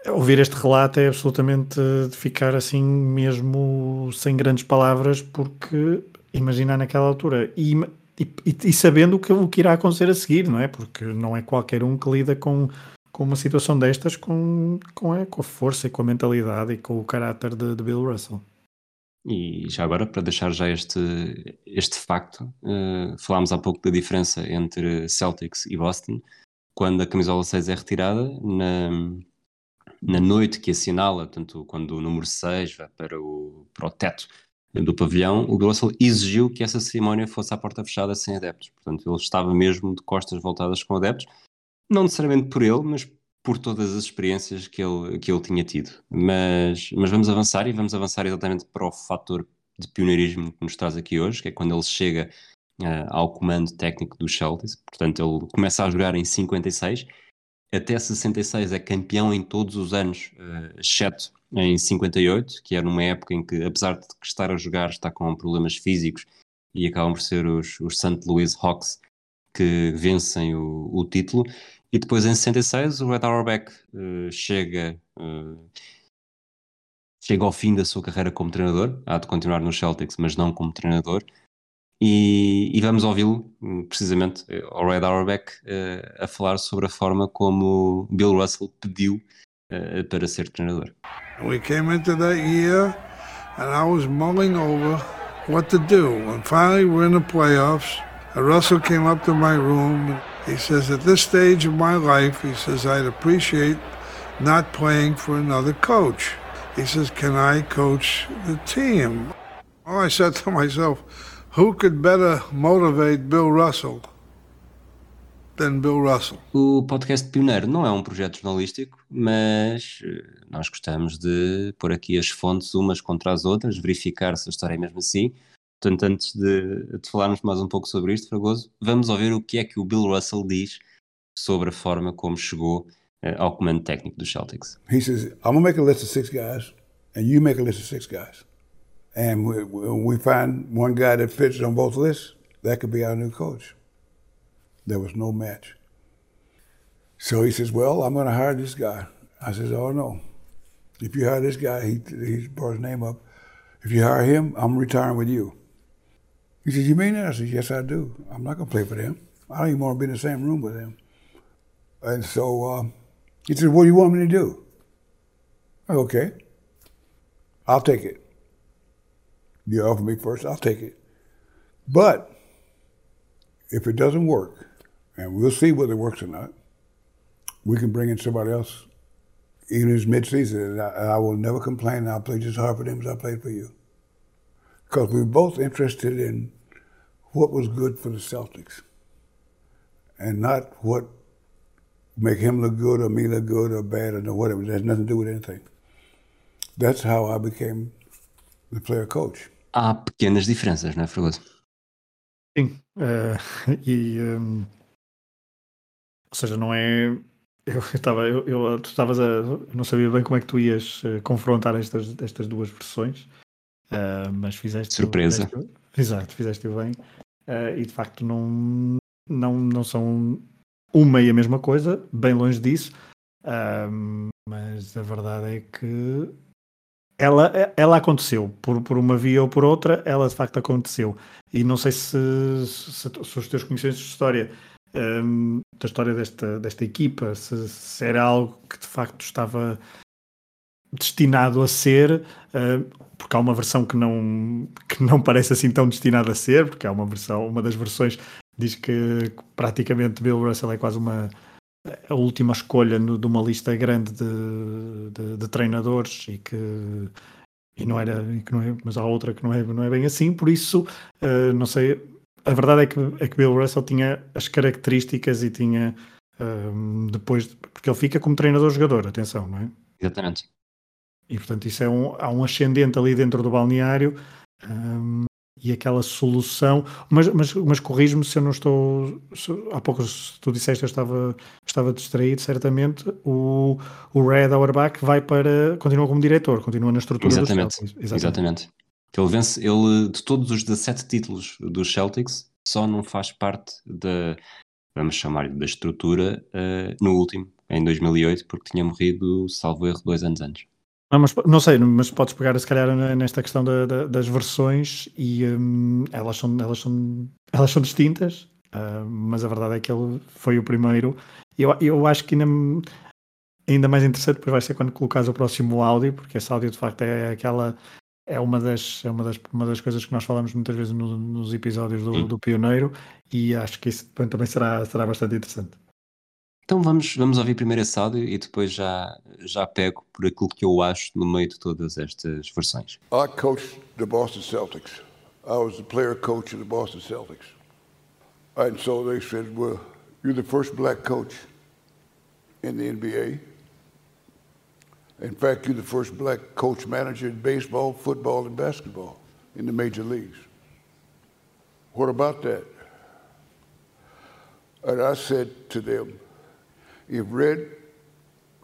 S3: ouvir este relato é absolutamente de ficar assim mesmo sem grandes palavras porque imaginar naquela altura. E e, e, sabendo o que, o que irá acontecer a seguir, não é? Porque não é qualquer um que lida com, com uma situação destas com, com, a, com a força e com a mentalidade e com o caráter de, de Bill Russell.
S1: E já agora, para deixar já este, este facto, uh, falámos há pouco da diferença entre Celtics e Boston. Quando a camisola 6 é retirada, na, na noite que assinala, tanto quando o número 6 vai para o, para o teto do pavilhão, o Russell exigiu que essa cerimónia fosse à porta fechada sem adeptos. Portanto, ele estava mesmo de costas voltadas com adeptos, não necessariamente por ele, mas por todas as experiências que ele, que ele tinha tido. Mas, mas vamos avançar e vamos avançar exatamente para o fator de pioneirismo que nos traz aqui hoje, que é quando ele chega uh, ao comando técnico do Celtics. Portanto, ele começa a jogar em 56, até 66 é campeão em todos os anos, uh, exceto em 58, que era numa época em que, apesar de estar a jogar, está com problemas físicos e acabam por ser os, os St. Louis Hawks que vencem o, o título. E depois em 66 o Red Auerbach uh, chega, uh, chega ao fim da sua carreira como treinador, há de continuar no Celtics, mas não como treinador. E, e vamos ouvi-lo precisamente ao Red Auerbach uh, a falar sobre a forma como Bill Russell pediu para ser treinador.
S5: We came into that year and I was mulling over what to do. And finally, we're in the playoffs. And Russell came up to my room. He says, At this stage of my life, he says, I'd appreciate not playing for another coach. He says, Can I coach the team? Well, I said to myself, Who could better motivate Bill Russell than Bill Russell.
S1: O podcast Pioneiro não é um projeto jornalístico, mas eh, nós gostamos de pôr aqui as fontes umas contra as outras, verificar se a história é mesmo assim. Portanto, antes de, de falarmos mais um pouco sobre isto, Fragoso, vamos ouvir o que é que o Bill Russell diz sobre a forma como chegou uh, ao comando técnico dos Celtics.
S5: He says, I'm going to make a list of six guys, and you make a list of six guys. And we, we find one guy that fits on both lists, that could be our new coach. There was no match. So he says, Well, I'm going to hire this guy. I says, Oh, no. If you hire this guy, he, he brought his name up. If you hire him, I'm retiring with you. He says, You mean that? I said, Yes, I do. I'm not going to play for them. I don't even want to be in the same room with them. And so uh, He said, What do you want me to do? I go, Okay, I'll take it. You offer me first, I'll take it. But if it doesn't work, and we'll see whether it works or not, we can bring in somebody else, even as midseason, and I, and I will never complain. I'll play just hard for them as I played for you. Because we were both interested in what was good for the Celtics and not what make him look good or me look good or bad or whatever. It has nothing to do with anything. That's how I became the player coach.
S1: Há pequenas diferenças, não é, Fregoso?
S3: Sim. eh, e, hum, ou seja, não é. Eu estava, eu, eu- tu estavas a. eu não sabia bem como é que tu ias eh, confrontar estas, estas duas versões, eh, mas fizeste.
S1: Surpresa.
S3: fizeste- exato, fizeste bem. e de facto não, não, não são uma e a mesma coisa, bem longe disso. Ahm, mas a verdade é que ela, ela aconteceu, por, por uma via ou por outra, ela de facto aconteceu. E não sei se, se, se os teus conhecimentos de história, hum, da história desta, desta equipa, se, se era algo que de facto estava destinado a ser, hum, porque há uma versão que não, que não parece assim tão destinada a ser, porque há uma versão, uma das versões diz que praticamente Bill Russell é quase uma a última escolha no- de uma lista grande de, de- de treinadores e que e não era e que não é, mas há outra que não é, não é bem assim, por isso eh, não sei, a verdade é que, é que Bill Russell tinha as características e tinha ehm, depois, porque ele fica como treinador-jogador, atenção, não é?
S1: Exatamente.
S3: E portanto isso é um, há um ascendente ali dentro do balneário hum, e aquela solução, mas, mas, mas corrijo-me se eu não estou se- há pouco se tu disseste eu estava, estava distraído, certamente o, o Red Auerbach vai para, continua como diretor, continua na estrutura
S1: Exatamente.
S3: Celtics.
S1: Exatamente. Ele vence, ele, de todos os 17 títulos dos Celtics, só não faz parte da, vamos chamar-lhe, da estrutura eh, no último, em 2008, porque tinha morrido, salvo erro, dois anos antes.
S3: Não, mas, não sei, mas podes pegar se calhar nesta questão da- da- das versões e hum, elas, são, elas, são, elas são distintas, ah, mas a verdade é que ele foi o primeiro. Eu, eu acho que ainda, ainda mais interessante depois vai ser quando colocares o próximo áudio, porque esse áudio de facto é aquela. É uma das, é uma das, uma das coisas que nós falamos muitas vezes no- nos episódios do,
S1: Hum.
S3: do Pioneiro e acho que isso também também será, será bastante interessante.
S1: Então vamos, vamos ouvir primeiro esse áudio e depois já, já pego por aquilo que eu acho no meio de todas estas versões.
S5: I coached the Boston Celtics. I was the player coach of the Boston Celtics. And so they said, Well, you're the first black coach in the NBA. In fact, you're the first black coach manager in baseball, football, and basketball in the major leagues. What about that? And I said to them, if Red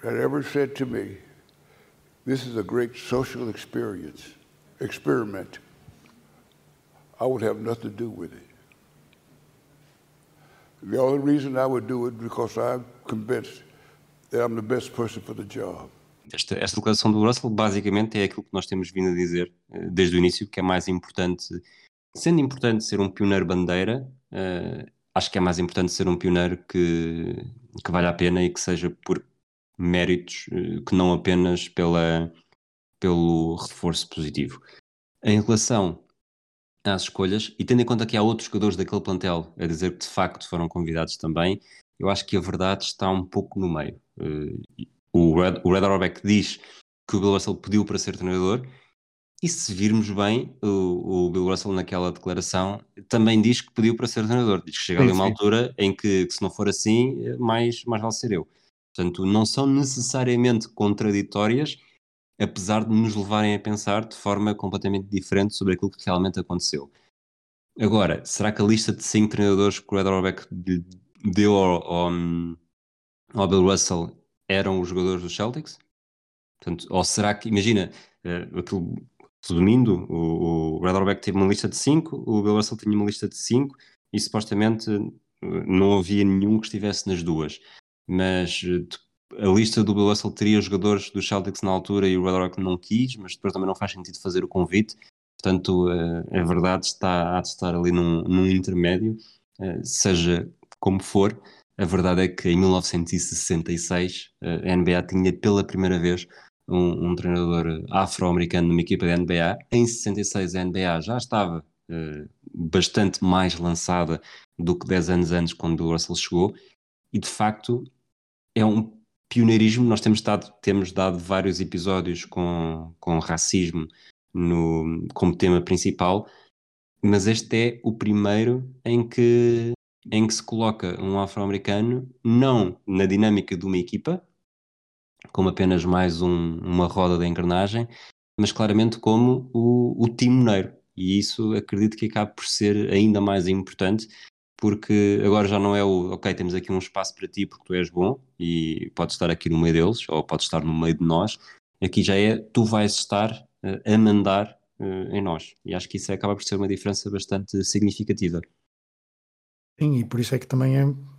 S5: had ever said to me, this is a great social experience, experiment, I would have nothing to do with it. The only reason I would do it because I'm convinced that I'm the best person for the job.
S1: Esta, esta declaração do Russell basicamente é aquilo que nós temos vindo a dizer eh, desde o início, que é mais importante, sendo importante ser um pioneiro bandeira, eh, acho que é mais importante ser um pioneiro que, que vale a pena e que seja por méritos, eh, que não apenas pela, pelo reforço positivo. Em relação às escolhas, e tendo em conta que há outros jogadores daquele plantel a dizer que de facto foram convidados também, eu acho que a verdade está um pouco no meio. Eh, o Red, o Red Auerbach diz que o Bill Russell pediu para ser treinador, e se virmos bem, o, o Bill Russell naquela declaração também diz que pediu para ser treinador. Diz que chega
S3: Sim,
S1: ali uma
S3: sim.
S1: altura em que, que se não for assim, mais, mais vale ser eu. Portanto, não são necessariamente contraditórias, apesar de nos levarem a pensar de forma completamente diferente sobre aquilo que realmente aconteceu. Agora, será que a lista de cinco treinadores que o Red Auerbach lhe deu ao, ao, ao Bill Russell eram os jogadores dos Celtics? Portanto, ou será que, imagina, eh, aquilo, resumindo, o, o Red Auerbach teve uma lista de cinco, o Bill Russell tinha uma lista de cinco e supostamente eh, não havia nenhum que estivesse nas duas. Mas eh, a lista do Bill Russell teria jogadores dos Celtics na altura e o Red Auerbach não quis, mas depois também não faz sentido fazer o convite. Portanto, eh, a verdade está, de estar ali num, num intermédio, seja como for, A verdade é que em 1966 a NBA tinha pela primeira vez um, um treinador afro-americano numa equipa da NBA. Em 66 a NBA já estava uh, bastante mais lançada do que 10 anos antes quando o Russell chegou e de facto é um pioneirismo. Nós temos dado, temos dado vários episódios com, com racismo no, como tema principal, mas este é o primeiro em que, em que se coloca um afro-americano não na dinâmica de uma equipa, como apenas mais um, uma roda da engrenagem, mas claramente como o, o timoneiro. E isso acredito que acaba por ser ainda mais importante, porque agora já não é o ok, temos aqui um espaço para ti porque tu és bom e podes estar aqui no meio deles, ou podes estar no meio de nós. Aqui já é tu vais estar uh, a mandar uh, em nós. E acho que isso acaba por ser uma diferença bastante significativa.
S3: Sim, e por isso é que também é.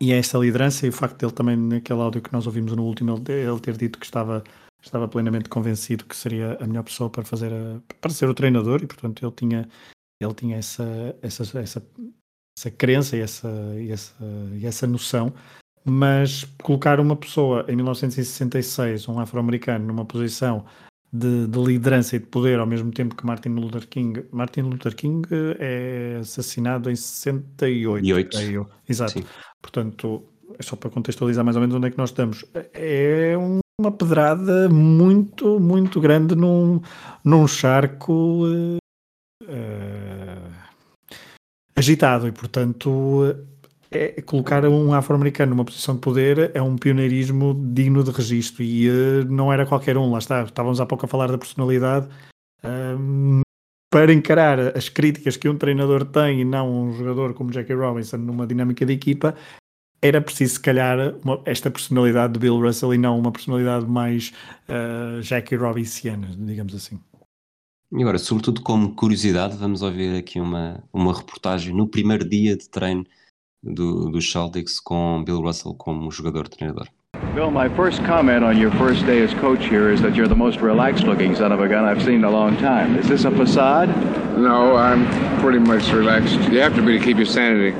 S3: E é essa liderança e o facto dele também, naquele áudio que nós ouvimos no último, ele ter dito que estava, estava plenamente convencido que seria a melhor pessoa para fazer a, para ser o treinador e portanto ele tinha, ele tinha essa, essa, essa, essa crença e essa, e essa, e essa noção. Mas colocar uma pessoa em 1966, um afro-americano, numa posição de, de, liderança e de poder ao mesmo tempo que Martin Luther King. Martin Luther King é assassinado em 68. E 8. Eu. Exato. Sim. Portanto, é só para contextualizar mais ou menos onde é que nós estamos. É uma pedrada muito, muito grande num, num charco uh, uh, agitado e, portanto, é, colocar um afro-americano numa posição de poder é um pioneirismo digno de registro e uh, não era qualquer um, lá está, estávamos há pouco a falar da personalidade um, para encarar as críticas que um treinador tem e não um jogador como Jackie Robinson numa dinâmica de equipa era preciso se calhar uma, esta personalidade de Bill Russell e não uma personalidade mais uh, Jackie Robinsoniana, digamos assim.
S1: E agora, sobretudo como curiosidade, vamos ouvir aqui uma, uma reportagem no primeiro dia de treino do, do Celtics com Bill Russell como jogador-treinador.
S8: Bill, my first comment on your first day as coach here is that you're the most relaxed looking son of a gun I've seen in a long time. Is this a facade?
S5: No, I'm pretty much relaxed. You have to be to keep your sanity.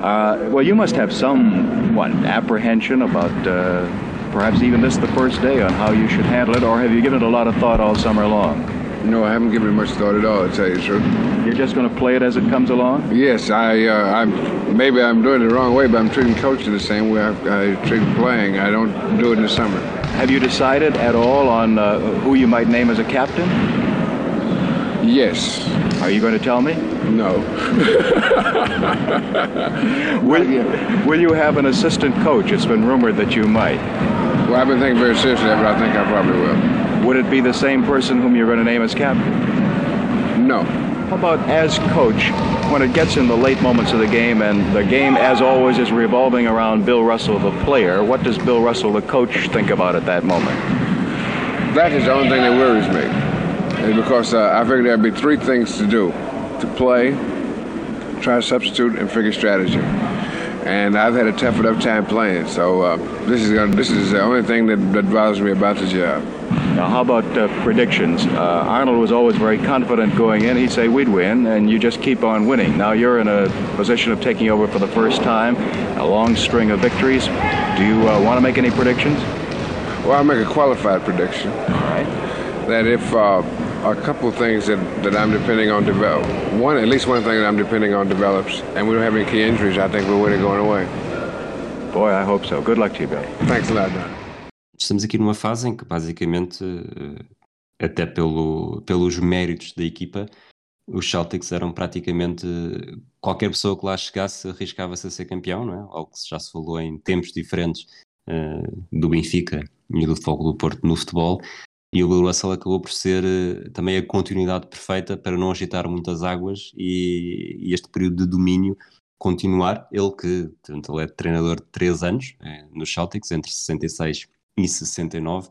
S8: Uh, well, you must have some, what, apprehension about uh, perhaps even this the first day on how you should handle it, or have you given it a lot of thought all summer long?
S5: No, I haven't given it much thought at all. To tell you the truth.
S8: You're just going to play it as it comes along.
S5: Yes, I. Uh, I'm. Maybe I'm doing it the wrong way, but I'm treating coaching the same way I, I treat playing. I don't do it in the summer.
S8: Have you decided at all on uh, who you might name as a captain?
S5: Yes.
S8: Are you going to tell me?
S5: No.
S8: will, you, will you have an assistant coach? It's been rumored that you might.
S5: Well, I've been thinking very seriously, but I think I probably will.
S8: Would it be the same person whom you're going to name as captain?
S5: No.
S8: How about as coach, when it gets in the late moments of the game and the game, as always, is revolving around Bill Russell, the player, what does Bill Russell, the coach, think about at that moment?
S5: That is the only thing that worries me. Is because uh, I figure there'd be three things to do to play, try to substitute, and figure strategy and I've had a tough enough time playing. So uh, this is gonna, this is the only thing that, that bothers me about the job.
S8: Now, how about uh, predictions? Uh, Arnold was always very confident going in. He'd say we'd win, and you just keep on winning. Now you're in a position of taking over for the first time, a long string of victories. Do you uh, want to make any predictions?
S5: Well, I'll make a qualified prediction.
S8: All right.
S5: That if uh, a couple of things that, that I'm depending on develop. One, at least one thing that I'm depending on develops, and we don't have any key injuries. I think we're winning going away.
S8: Boy, I hope so. Good luck to you, Bill.
S5: Thanks a lot,
S1: Estamos aqui numa fase em que, basicamente, eh, até pelo, pelos méritos da equipa, os Celtics eram praticamente qualquer pessoa que lá chegasse arriscava-se a ser campeão, não é? Algo que já se falou em tempos diferentes uh, do Benfica e do Fogo do Porto no futebol. E o Bill Russell acabou por ser uh, também a continuidade perfeita para não agitar muitas águas e, e este período de domínio continuar. Ele que portanto, ele é treinador de 3 anos é, nos Celtics, entre 66 e 69.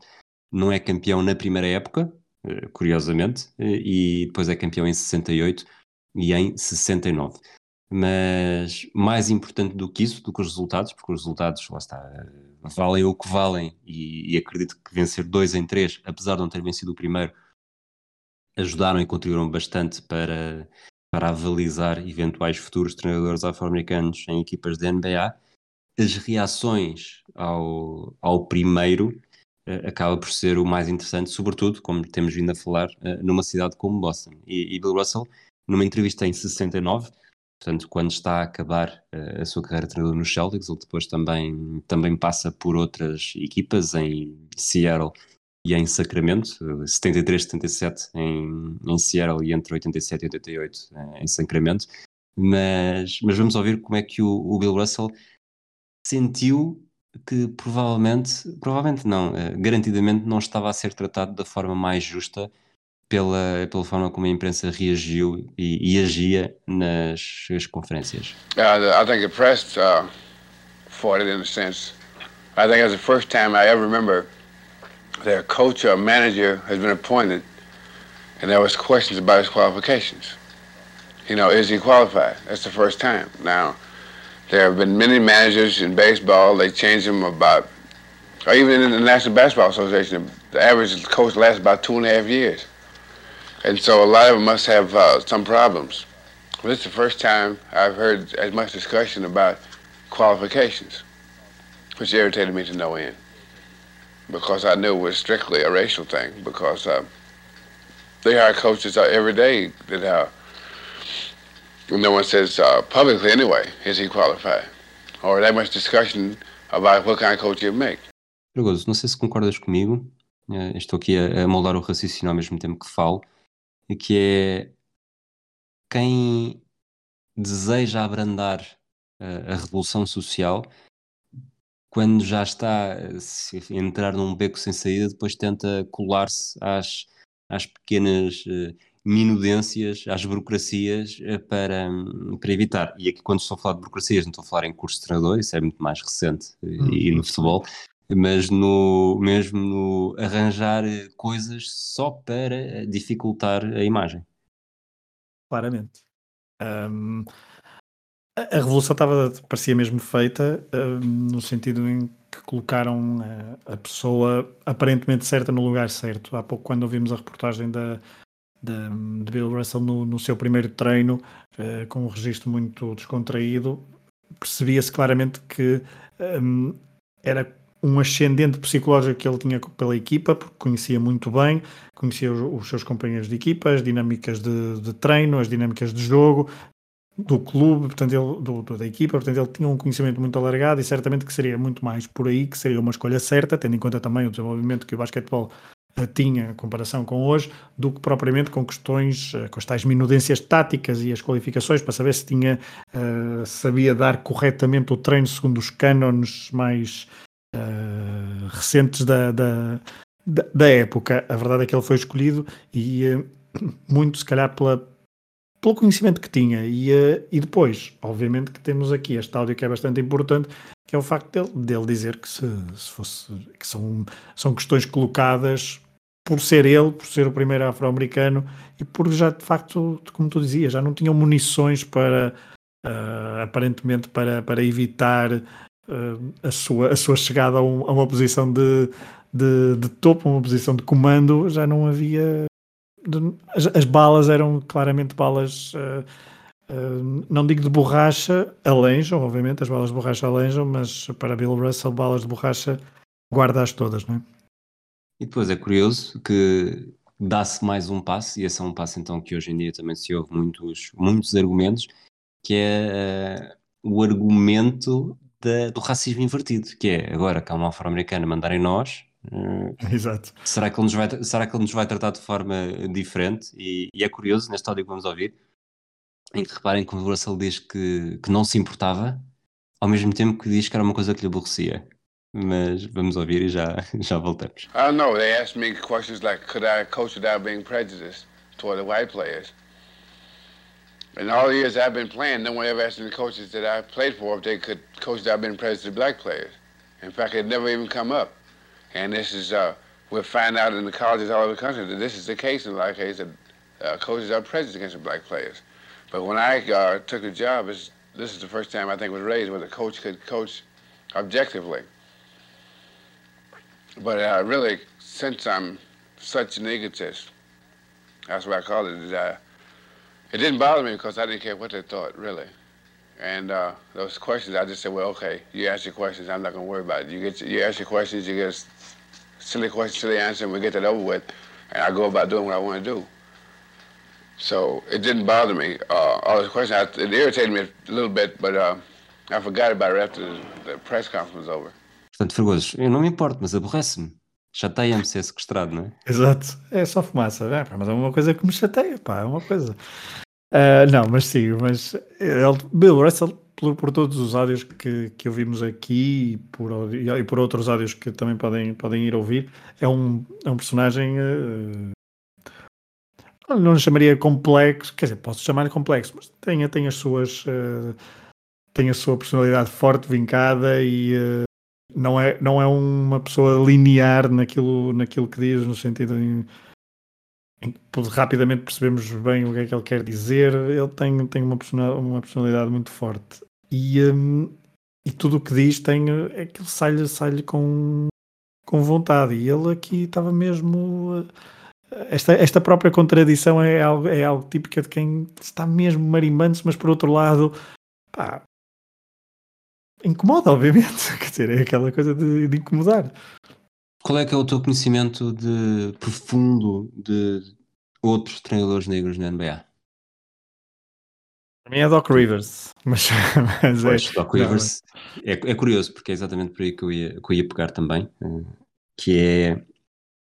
S1: Não é campeão na primeira época, uh, curiosamente, uh, e depois é campeão em 68 e em 69 mas mais importante do que isso, do que os resultados, porque os resultados, lá está, valem o que valem, e, e acredito que vencer dois em três, apesar de não ter vencido o primeiro, ajudaram e contribuíram bastante para, para avalizar eventuais futuros treinadores afro-americanos em equipas da NBA. as reações ao, ao primeiro uh, acaba por ser o mais interessante, sobretudo, como temos vindo a falar, uh, numa cidade como Boston. E, e, Bill Russell, numa entrevista em 69, portanto, quando está a acabar uh, a sua carreira de treinador nos Celtics, ele depois também, também passa por outras equipas em Seattle e em Sacramento, 73, 77 em, em Seattle e entre 87 e 88 em Sacramento. Mas, mas vamos ouvir como é que o, o Bill Russell sentiu que provavelmente, provavelmente não, uh, garantidamente não estava a ser tratado da forma mais justa pela, pela forma como a imprensa reagiu e, e agia nas suas conferências.
S9: Uh, I think the press uh, fought it in a sense. I think it's the first time I ever remember that a coach or a manager has been appointed and there was questions about his qualifications. You know, is he qualified? That's the first time. Now, There have been many managers in baseball. They change them about, or even in the National Basketball Association, the average coach lasts about two and a half years. And so a lot of them must have uh, some problems. Well, this is the first time I've heard as much discussion about qualifications, which irritated me to no end. Because I knew it was strictly a racial thing, because uh, they hire coaches every day that uh, no one says uh, publicly anyway, is he qualified? Or that much discussion about what kind of coach you make.
S1: Perigoso, não sei se concordas comigo, uh, estou aqui a, a moldar o raciocínio ao mesmo tempo que falo, que é quem deseja abrandar uh, a revolução social quando já está a entrar num beco sem saída, depois tenta colar-se às, às pequenas uh, minudências às burocracias eh, para, para evitar. E aqui, quando estou a falar de burocracias, não estou a falar em curso de treinador, isso é muito mais recente hum. e no futebol, mas no, mesmo no arranjar coisas só para dificultar a imagem.
S3: Claramente. Um, a revolução estava, parecia mesmo feita um, no sentido em que colocaram a, a, pessoa aparentemente certa no lugar certo. Há pouco, quando ouvimos a reportagem da, de, de Bill Russell no, no, seu primeiro treino, uh, com um registro muito descontraído, percebia-se claramente que um, era um ascendente psicológico que ele tinha pela equipa, porque conhecia muito bem, conhecia os, os seus companheiros de equipa, as dinâmicas de, de, treino, as dinâmicas de jogo, do clube, portanto, ele, do, do, da equipa, portanto, ele tinha um conhecimento muito alargado e certamente que seria muito mais por aí, que seria uma escolha certa, tendo em conta também o desenvolvimento que o basquetebol tinha em comparação com hoje, do que propriamente com questões, eh, com as tais minudências táticas e as qualificações para saber se tinha, uh, sabia dar corretamente o treino segundo os cânones mais uh, recentes da, da, da, época. A verdade é que ele foi escolhido e uh, muito, se calhar, pela, pelo conhecimento que tinha. E, e depois, obviamente, que temos aqui este áudio que é bastante importante, que é o facto dele, dele dizer que, se, se fosse, que são, são questões colocadas por ser ele, por ser o primeiro afro-americano e por já de facto, como tu dizias, já não tinham munições para uh, aparentemente para, para evitar uh, a, sua, a sua chegada a, um, a uma posição de, de, de, topo, uma posição de comando, já não havia de, as, as, balas eram claramente balas uh, não digo de borracha, alenjam, obviamente, as balas de borracha alenjam, mas para Bill Russell, balas de borracha guarda-as todas, não é?
S1: E depois é curioso que dá-se mais um passo, e esse é um passo então que hoje em dia também se ouve muitos, muitos argumentos, que é uh, o argumento da, do racismo invertido, que é agora que há uma afro-americana mandar em nós,
S3: uh, Exato.
S1: Será que, ele nos vai, será que ele nos vai tratar de forma diferente? E, e é curioso, neste áudio que vamos ouvir, em que reparem que o Russell diz que, que não se importava, ao mesmo tempo que diz que era uma coisa que lhe aborrecia. Mas vamos ouvir e já, já voltamos.
S9: I don't know. They asked me questions like, could I coach without being prejudiced toward the white players? In all the years I've been playing, no one ever asked the coaches that I played for if they could coach without being prejudiced to black players. In fact, it never even come up. And this is, uh, we'll find out in the colleges all over the country that this is the case in a lot of cases that uh, coaches are prejudiced against the black players. But when I uh, took the job, this is the first time I think was raised where the coach could coach objectively. But uh, really, since I'm such an egotist, that's what I call it, is, uh, it didn't bother me because I didn't care what they thought, really.
S5: And uh, those questions, I just said, well, okay, you ask your questions, I'm not going to worry about it. You get you ask your questions, you get silly question, silly answer, and we get that over with, and I go about doing what I want to do. So it didn't bother me. Uh, all those questions, I, it irritated me a little bit, but uh, I forgot about it after the, the press conference was over.
S1: Portanto, Fragoso, eu não me importo, mas aborrece-me. Chateia-me ser sequestrado, não é?
S3: Exato, é só fumaça, é, pá, mas é uma coisa que me chateia, pá, é uma coisa. Uh, não, mas sim, mas ele, Bill Russell, por, por, todos os áudios que, que ouvimos aqui e por, e por outros áudios que também podem, podem ir ouvir, é um, é um personagem. Uh, não chamaria complexo, quer dizer, posso chamar complexo, mas tem, tem as suas. Uh, tem a sua personalidade forte, vincada e não é, não é uma pessoa linear naquilo, naquilo que diz, no sentido em, em rapidamente percebemos bem o que é que ele quer dizer. Ele tem, tem uma, personalidade, uma personalidade muito forte. E, um, e tudo o que diz tem, é que ele sai-lhe sai com, com vontade. E ele aqui estava mesmo. Esta, esta própria contradição é algo, é algo típico de quem está mesmo marimbando-se, mas por outro lado, pá, incomoda, obviamente. Quer dizer, é aquela coisa de, de incomodar.
S1: Qual é que é o teu conhecimento de profundo de outros treinadores negros na NBA?
S3: Para mim é Doc Rivers, mas, mas
S1: pois, é, Doc Rivers é, é, curioso porque é exatamente por aí que eu ia, que eu ia pegar também, eh, que é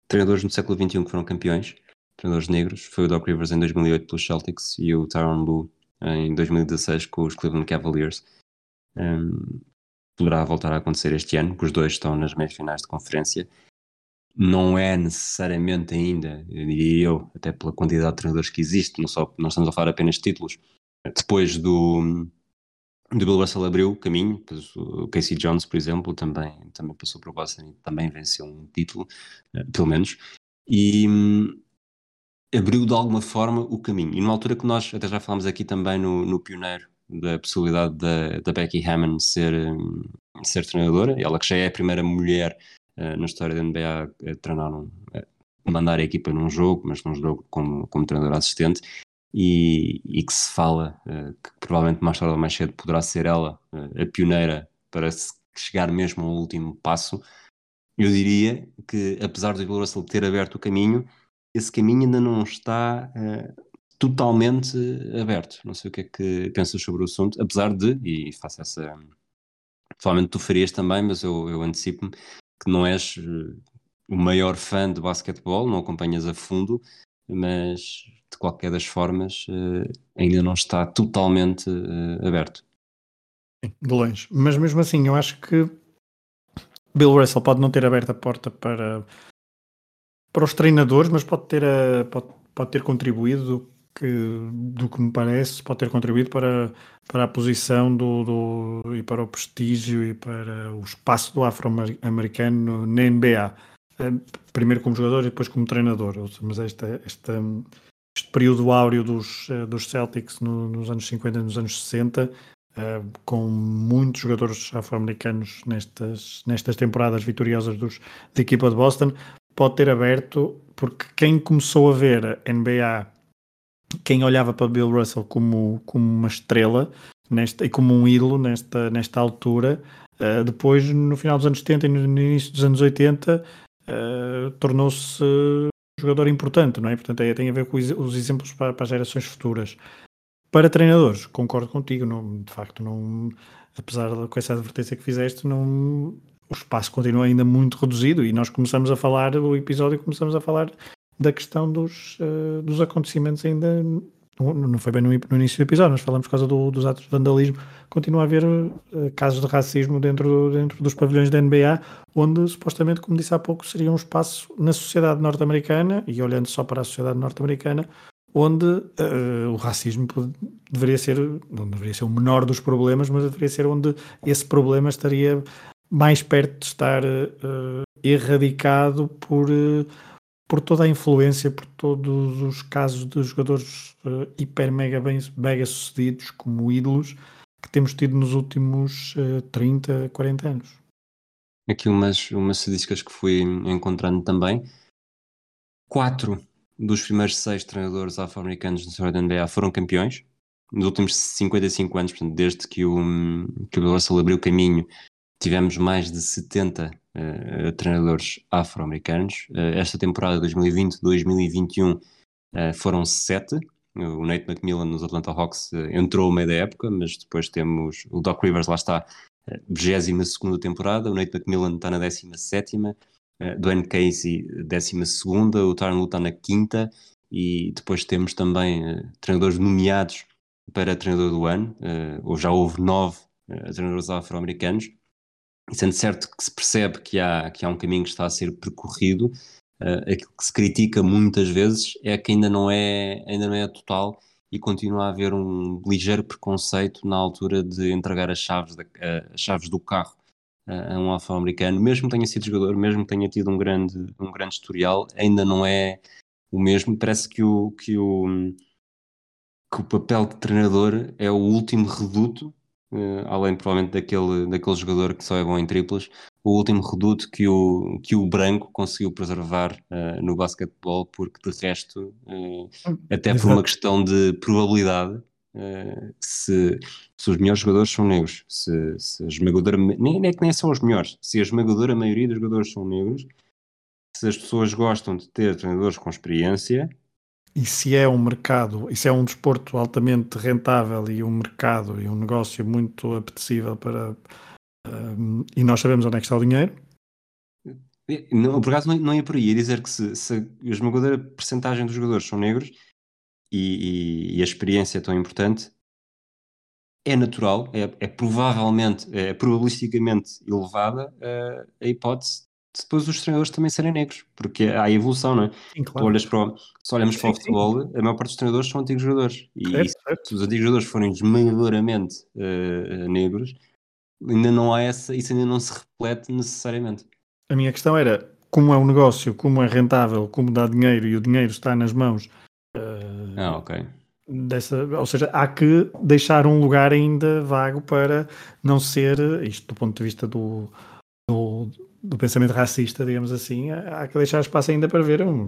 S1: treinadores no século XXI que foram campeões, treinadores negros, foi o Doc Rivers em 2008 pelos Celtics e o Tyron Lue em 2016 com os Cleveland Cavaliers. Um, poderá voltar a acontecer este ano, que os dois estão nas meias finais de conferência. Não é necessariamente ainda, diria eu, até pela quantidade de treinadores que existe, não, só, não estamos a falar apenas de títulos. Depois do, do Bill Russell abriu o caminho, o Casey Jones, por exemplo, também, também passou por Boston e também venceu um título, eh, pelo menos, e hum, abriu de alguma forma o caminho. E numa altura que nós até já falámos aqui também no, no Pioneiro, da possibilidade da, da Becky Hammond ser, ser treinadora, ela que já é a primeira mulher uh, na história da NBA a treinar, um, a mandar a equipa num jogo, mas num jogo como, como treinadora assistente, e, e que se fala uh, que provavelmente mais tarde ou mais cedo poderá ser ela uh, a pioneira para chegar mesmo ao último passo, eu diria que apesar do Bill Russell ter aberto o caminho, esse caminho ainda não está totalmente aberto. Não sei o que é que pensas sobre o assunto, apesar de, e faço essa. Provavelmente tu farias também, mas eu, eu antecipo-me que não és eh, o maior fã de basquetebol, não acompanhas a fundo, mas de qualquer das formas uh, ainda não está totalmente uh, aberto.
S3: De longe. Mas mesmo assim, eu acho que Bill Russell pode não ter aberto a porta para, para os treinadores, mas pode ter, a, pode, pode ter contribuído que, do que me parece, pode ter contribuído para, para a posição do, do, e para o prestígio e para o espaço do afro-americano na NBA. Eh, primeiro como jogador e depois como treinador. Mas esta, esta, este período áureo dos, eh, dos Celtics no, nos anos 50 e nos anos 60, eh, com muitos jogadores afro-americanos nestas, nestas temporadas vitoriosas dos, da equipa de Boston, pode ter aberto, porque quem começou a ver a NBA quem olhava para Bill Russell como, como uma estrela nesta, e como um ídolo nesta, nesta altura, uh, depois, no final dos anos 70 e no início dos anos 80, uh, eh, tornou-se jogador importante, não é? Portanto, aí tem a ver com os exemplos para, para, as gerações futuras. Para treinadores, concordo contigo, não, de facto, não, apesar de com essa advertência que fizeste, não, o espaço continua ainda muito reduzido e nós começamos a falar, o episódio começamos a falar da questão dos, uh, dos acontecimentos ainda. Não, foi bem no, no, início do episódio, nós falamos por causa do, dos atos de vandalismo. Continua a haver uh, casos de racismo dentro, dentro dos pavilhões da NBA, onde supostamente, como disse há pouco, seria um espaço na sociedade norte-americana, e olhando só para a sociedade norte-americana, onde uh, o racismo deveria ser, não deveria ser o menor dos problemas, mas deveria ser onde esse problema estaria mais perto de estar erradicado por por toda a influência, por todos os casos de jogadores uh, hiper mega bem mega sucedidos como ídolos que temos tido nos últimos uh, 30, 40 anos.
S1: Aqui umas, umas estadísticas que fui encontrando também. Quatro dos primeiros seis treinadores afro-americanos na da NBA foram campeões. nos últimos 55 anos, portanto, desde que o, que o Russell abriu caminho, tivemos mais de 70 uh, treinadores afro-americanos. Uh, esta temporada 2020-2021 uh, foram 7. O Nate McMillan nos Atlanta Hawks entrou no meio da época, mas depois temos o Doc Rivers, lá está, 22 temporada. O Nate McMillan está na 17. Uh, Dwayne Casey, 12, o Lu está na quinta, e depois temos também treinadores nomeados para treinador do ano, ou já houve nove treinadores afro-americanos, e sendo certo que se percebe que há, que há um caminho que está a ser percorrido, uh, aquilo que se critica muitas vezes é que ainda não é, ainda não é total e continua a haver um ligeiro preconceito na altura de entregar as chaves, da, as chaves do carro a um afro-americano, mesmo que tenha sido jogador, mesmo que tenha tido um grande, um grande historial, ainda não é o mesmo. Parece que o, que o, que o papel de treinador é o último reduto, uh, além provavelmente daquele, daquele jogador que só é bom em triplas, o último reduto que o, que o branco conseguiu preservar uh, no basquetebol, porque de resto, uh, até Exato. por uma questão de probabilidade, se, se, os melhores jogadores são negros, se, se a esmagadora, nem, nem é que nem são os melhores, se a esmagadora maioria dos jogadores são negros, se as pessoas gostam de ter treinadores com experiência,
S3: e se é um mercado, e se é um desporto altamente rentável e um mercado e um negócio muito apetecível para. Um, e nós sabemos onde é que está o dinheiro.
S1: Não, por acaso não, não ia por aí, ia dizer que se, se a esmagadora percentagem dos jogadores são negros e, e, e, a experiência é tão importante, é natural, é, é provavelmente, é probabilisticamente elevada uh, a hipótese depois os treinadores também serem negros, porque há evolução, não é? Sim, claro. olhas para se olhamos sim, para o futebol, sim. a maior parte dos treinadores são antigos jogadores. E certo, certo. se os antigos jogadores forem esmagadoramente uh, negros, ainda não há essa, isso ainda não se reflete necessariamente.
S3: A minha questão era como é um negócio, como é rentável, como dá dinheiro e o dinheiro está nas mãos.
S1: Uh, ah, ok.
S3: Dessa, ou seja, há que deixar um lugar ainda vago para não ser, isto do ponto de vista do, do do pensamento racista, digamos assim, há que deixar espaço ainda para ver um,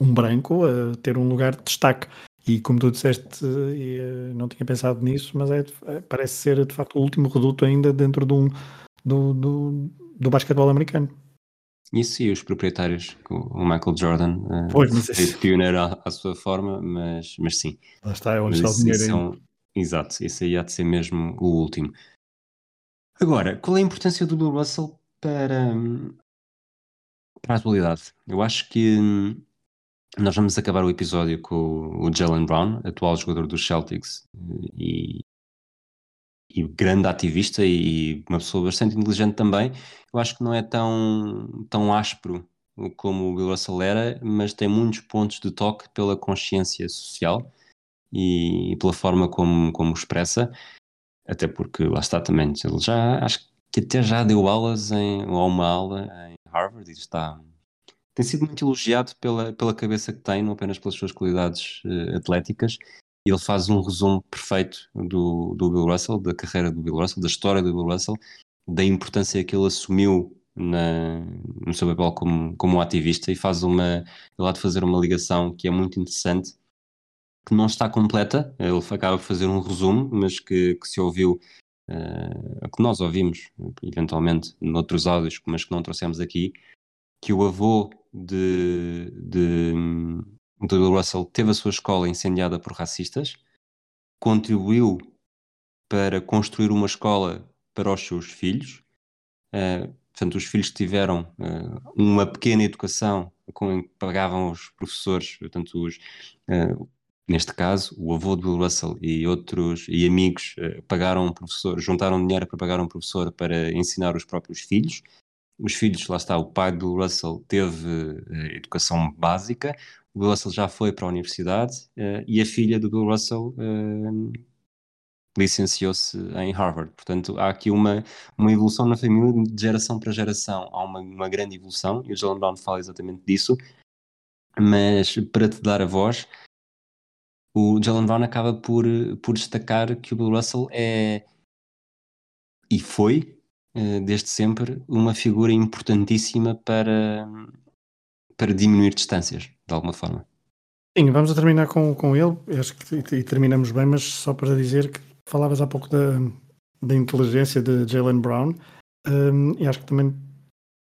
S3: um branco a ter um lugar de destaque. E como tu disseste, eh, não tinha pensado nisso, mas é, é, parece ser de facto o último reduto ainda dentro de um, do, do, do basquetebol americano.
S1: Isso e os proprietários, o Michael Jordan
S3: eh, pois, mas
S1: é pioneiro à, à, sua forma, mas, mas sim.
S3: Lá está, é onde está o dinheiro. São,
S1: exato, isso aí há de ser mesmo o último. Agora, qual é a importância do Bill Russell para, para a atualidade, eu acho que nós vamos acabar o episódio com o Jalen Brown, atual jogador dos Celtics e, e grande ativista e uma pessoa bastante inteligente também. Eu acho que não é tão, tão áspero como o Bill Russell era, mas tem muitos pontos de toque pela consciência social e, pela forma como, como expressa. Até porque lá está também, ele já acho que que até já deu aulas em, ou uma aula em Harvard e está tem sido muito elogiado pela, pela cabeça que tem, não apenas pelas suas qualidades uh, atléticas. Ele faz um resumo perfeito do, do Bill Russell, da carreira do Bill Russell, da história do Bill Russell, da importância que ele assumiu na, no seu papel como, como ativista e faz uma, ele há de fazer uma ligação que é muito interessante, que não está completa, ele acaba de fazer um resumo, mas que, que se ouviu uh, que nós ouvimos eventualmente noutros áudios, mas que não trouxemos aqui, que o avô de, de, de Russell teve a sua escola incendiada por racistas, contribuiu para construir uma escola para os seus filhos. Uh, portanto, os filhos tiveram uh, uma pequena educação com que pagavam os professores, portanto, os, uh, neste caso, o avô Bill Russell e outros e amigos uh, pagaram um professor, juntaram dinheiro para pagar um professor para ensinar os próprios filhos. Os filhos, lá está, o pai Bill Russell teve uh, educação básica, o Russell já foi para a universidade uh, e a filha do Bill Russell licenciou-se em Harvard. Portanto, há aqui uma, uma evolução na família de geração para geração. Há uma, uma grande evolução e o John Brown fala exatamente disso. Mas para te dar a voz, o Jalen Brown acaba por, por destacar que o Bill Russell é e foi eh, desde sempre uma figura importantíssima para, para diminuir distâncias, de alguma forma.
S3: Sim, vamos a terminar com, com ele. Acho que e, terminamos bem, mas só para dizer que falavas há pouco da, da inteligência de Jalen Brown. Um, e acho que também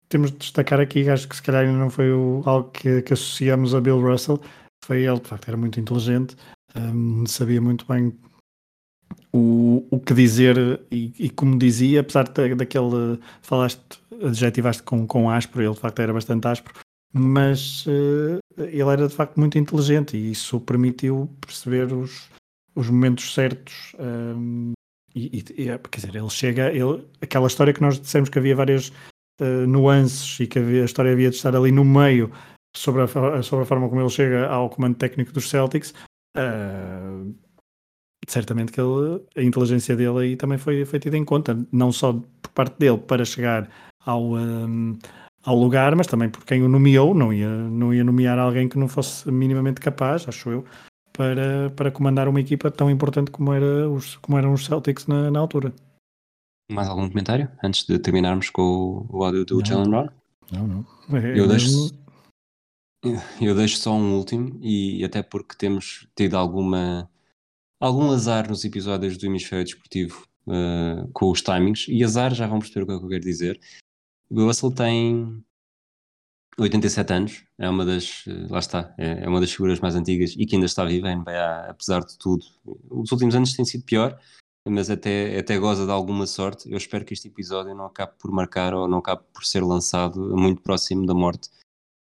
S3: temos de destacar aqui, acho que se calhar ainda não foi o, algo que, que associamos a Bill Russell, foi ele, de facto, era muito inteligente, um, sabia muito bem o, o que dizer e, e como dizia, apesar de, daquele, falaste, adjetivaste com, com áspero, ele de facto era bastante áspero, mas uh, ele era de facto muito inteligente e isso permitiu perceber os, os momentos certos um, e, e, quer dizer, ele chega, ele, aquela história que nós dissemos que havia várias uh, nuances e que havia, a história havia de estar ali no meio sobre a, sobre a forma como ele chega ao comando técnico dos Celtics. Uh, certamente que ele, a inteligência dele aí também foi, foi tida em conta, não só por parte dele para chegar ao, um, ao lugar, mas também por quem o nomeou, não ia, não ia nomear alguém que não fosse minimamente capaz, acho eu, para, para comandar uma equipa tão importante como, era os, como eram os Celtics na, na altura.
S1: Mais algum comentário antes de terminarmos com o, o áudio do Jalen Brown?
S3: Não, não.
S1: É, eu, deixo, eu deixo só um último, e até porque temos tido alguma, algum azar nos episódios do Hemisfério Desportivo uh, com os timings, e azar já vão perceber o que, é que eu quero dizer. O Russell tem 87 anos, é uma das, eh, lá está, é, é uma das figuras mais antigas e que ainda está viva, NBA, apesar de tudo. Os últimos anos têm sido pior, mas até, até goza de alguma sorte. Eu espero que este episódio não acabe por marcar ou não acabe por ser lançado muito próximo da morte,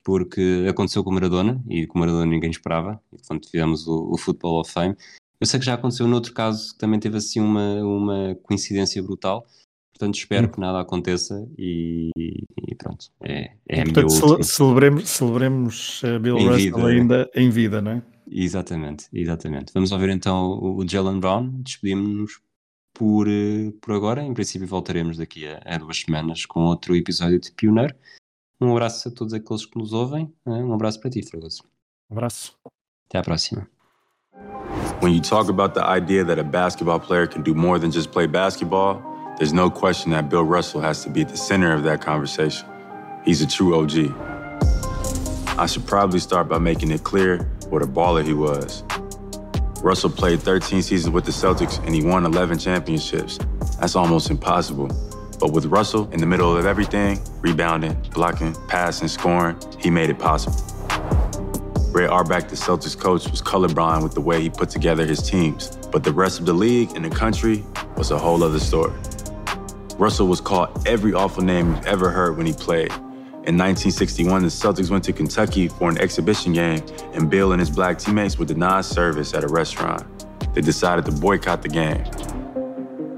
S1: porque aconteceu com o Maradona, e com o Maradona ninguém esperava, quando fizemos o, o Football of Fame. Eu sei que já aconteceu noutro caso que também teve assim uma, uma coincidência brutal, portanto espero hum. que nada aconteça e, e pronto, é, é
S3: e, portanto, celebremos, celebremos uh, Bill Russell vida, ainda em vida, não é?
S1: Exatamente, exatamente. Vamos ouvir então o Jalen Brown, despedimos-nos por, eh, por agora. Em princípio, voltaremos daqui a, a, duas semanas com outro episódio de Pioneiro. Um abraço a todos aqueles que nos ouvem. Um abraço para ti, Fragoso.
S3: Um abraço.
S1: Até à próxima.
S10: When you talk about the idea that a basketball player can do more than just play basketball, there's no question that Bill Russell has to be at the center of that conversation. He's a true OG. I should probably start by making it clear what a baller he was. Russell played 13 seasons with the Celtics and he won 11 championships. That's almost impossible. But with Russell in the middle of everything, rebounding, blocking, passing, scoring, he made it possible. Ray Auerbach, the Celtics coach, was colorblind with the way he put together his teams. But the rest of the league and the country was a whole other story. Russell was called every awful name you've ever heard when he played. In 1961, the Celtics went to Kentucky for an exhibition game, and Bill and his black teammates were denied service at a restaurant. They decided to boycott the game.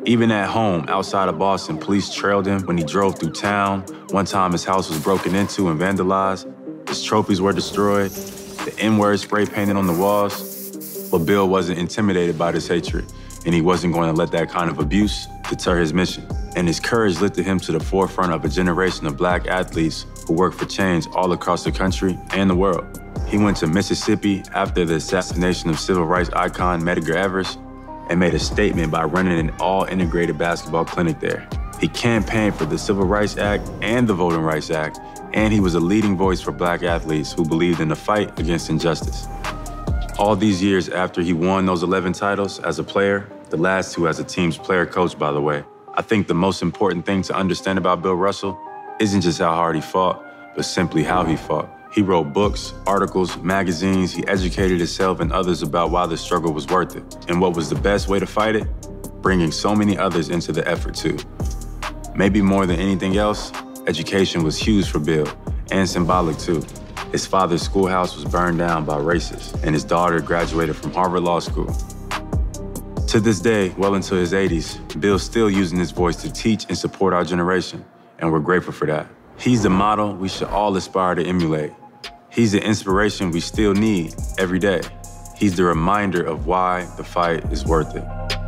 S10: Even at home, outside of Boston, police trailed him when he drove through town. One time, his house was broken into and vandalized. His trophies were destroyed. The N word spray painted on the walls. But Bill wasn't intimidated by this hatred, and he wasn't going to let that kind of abuse deter his mission. And his courage lifted him to the forefront of a generation of black athletes who work for change all across the country and the world. He went to Mississippi after the assassination of civil rights icon Medgar Evers and made a statement by running an all integrated basketball clinic there. He campaigned for the Civil Rights Act and the Voting Rights Act, and he was a leading voice for black athletes who believed in the fight against injustice. All these years after he won those 11 titles as a player, the last two as a team's player coach, by the way, I think the most important thing to understand about Bill Russell isn't just how hard he fought, but simply how he fought. He wrote books, articles, magazines. He educated himself and others about why the struggle was worth it. And what was the best way to fight it? Bringing so many others into the effort, too. Maybe more than anything else, education was huge for Bill and symbolic, too. His father's schoolhouse was burned down by racists, and his daughter graduated from Harvard Law School. To this day, well into his 80s, Bill's still using his voice to teach and support our generation and we're grateful for that. He's the model we should all aspire to emulate. He's the inspiration we still need every day. He's the reminder of why the fight is worth it.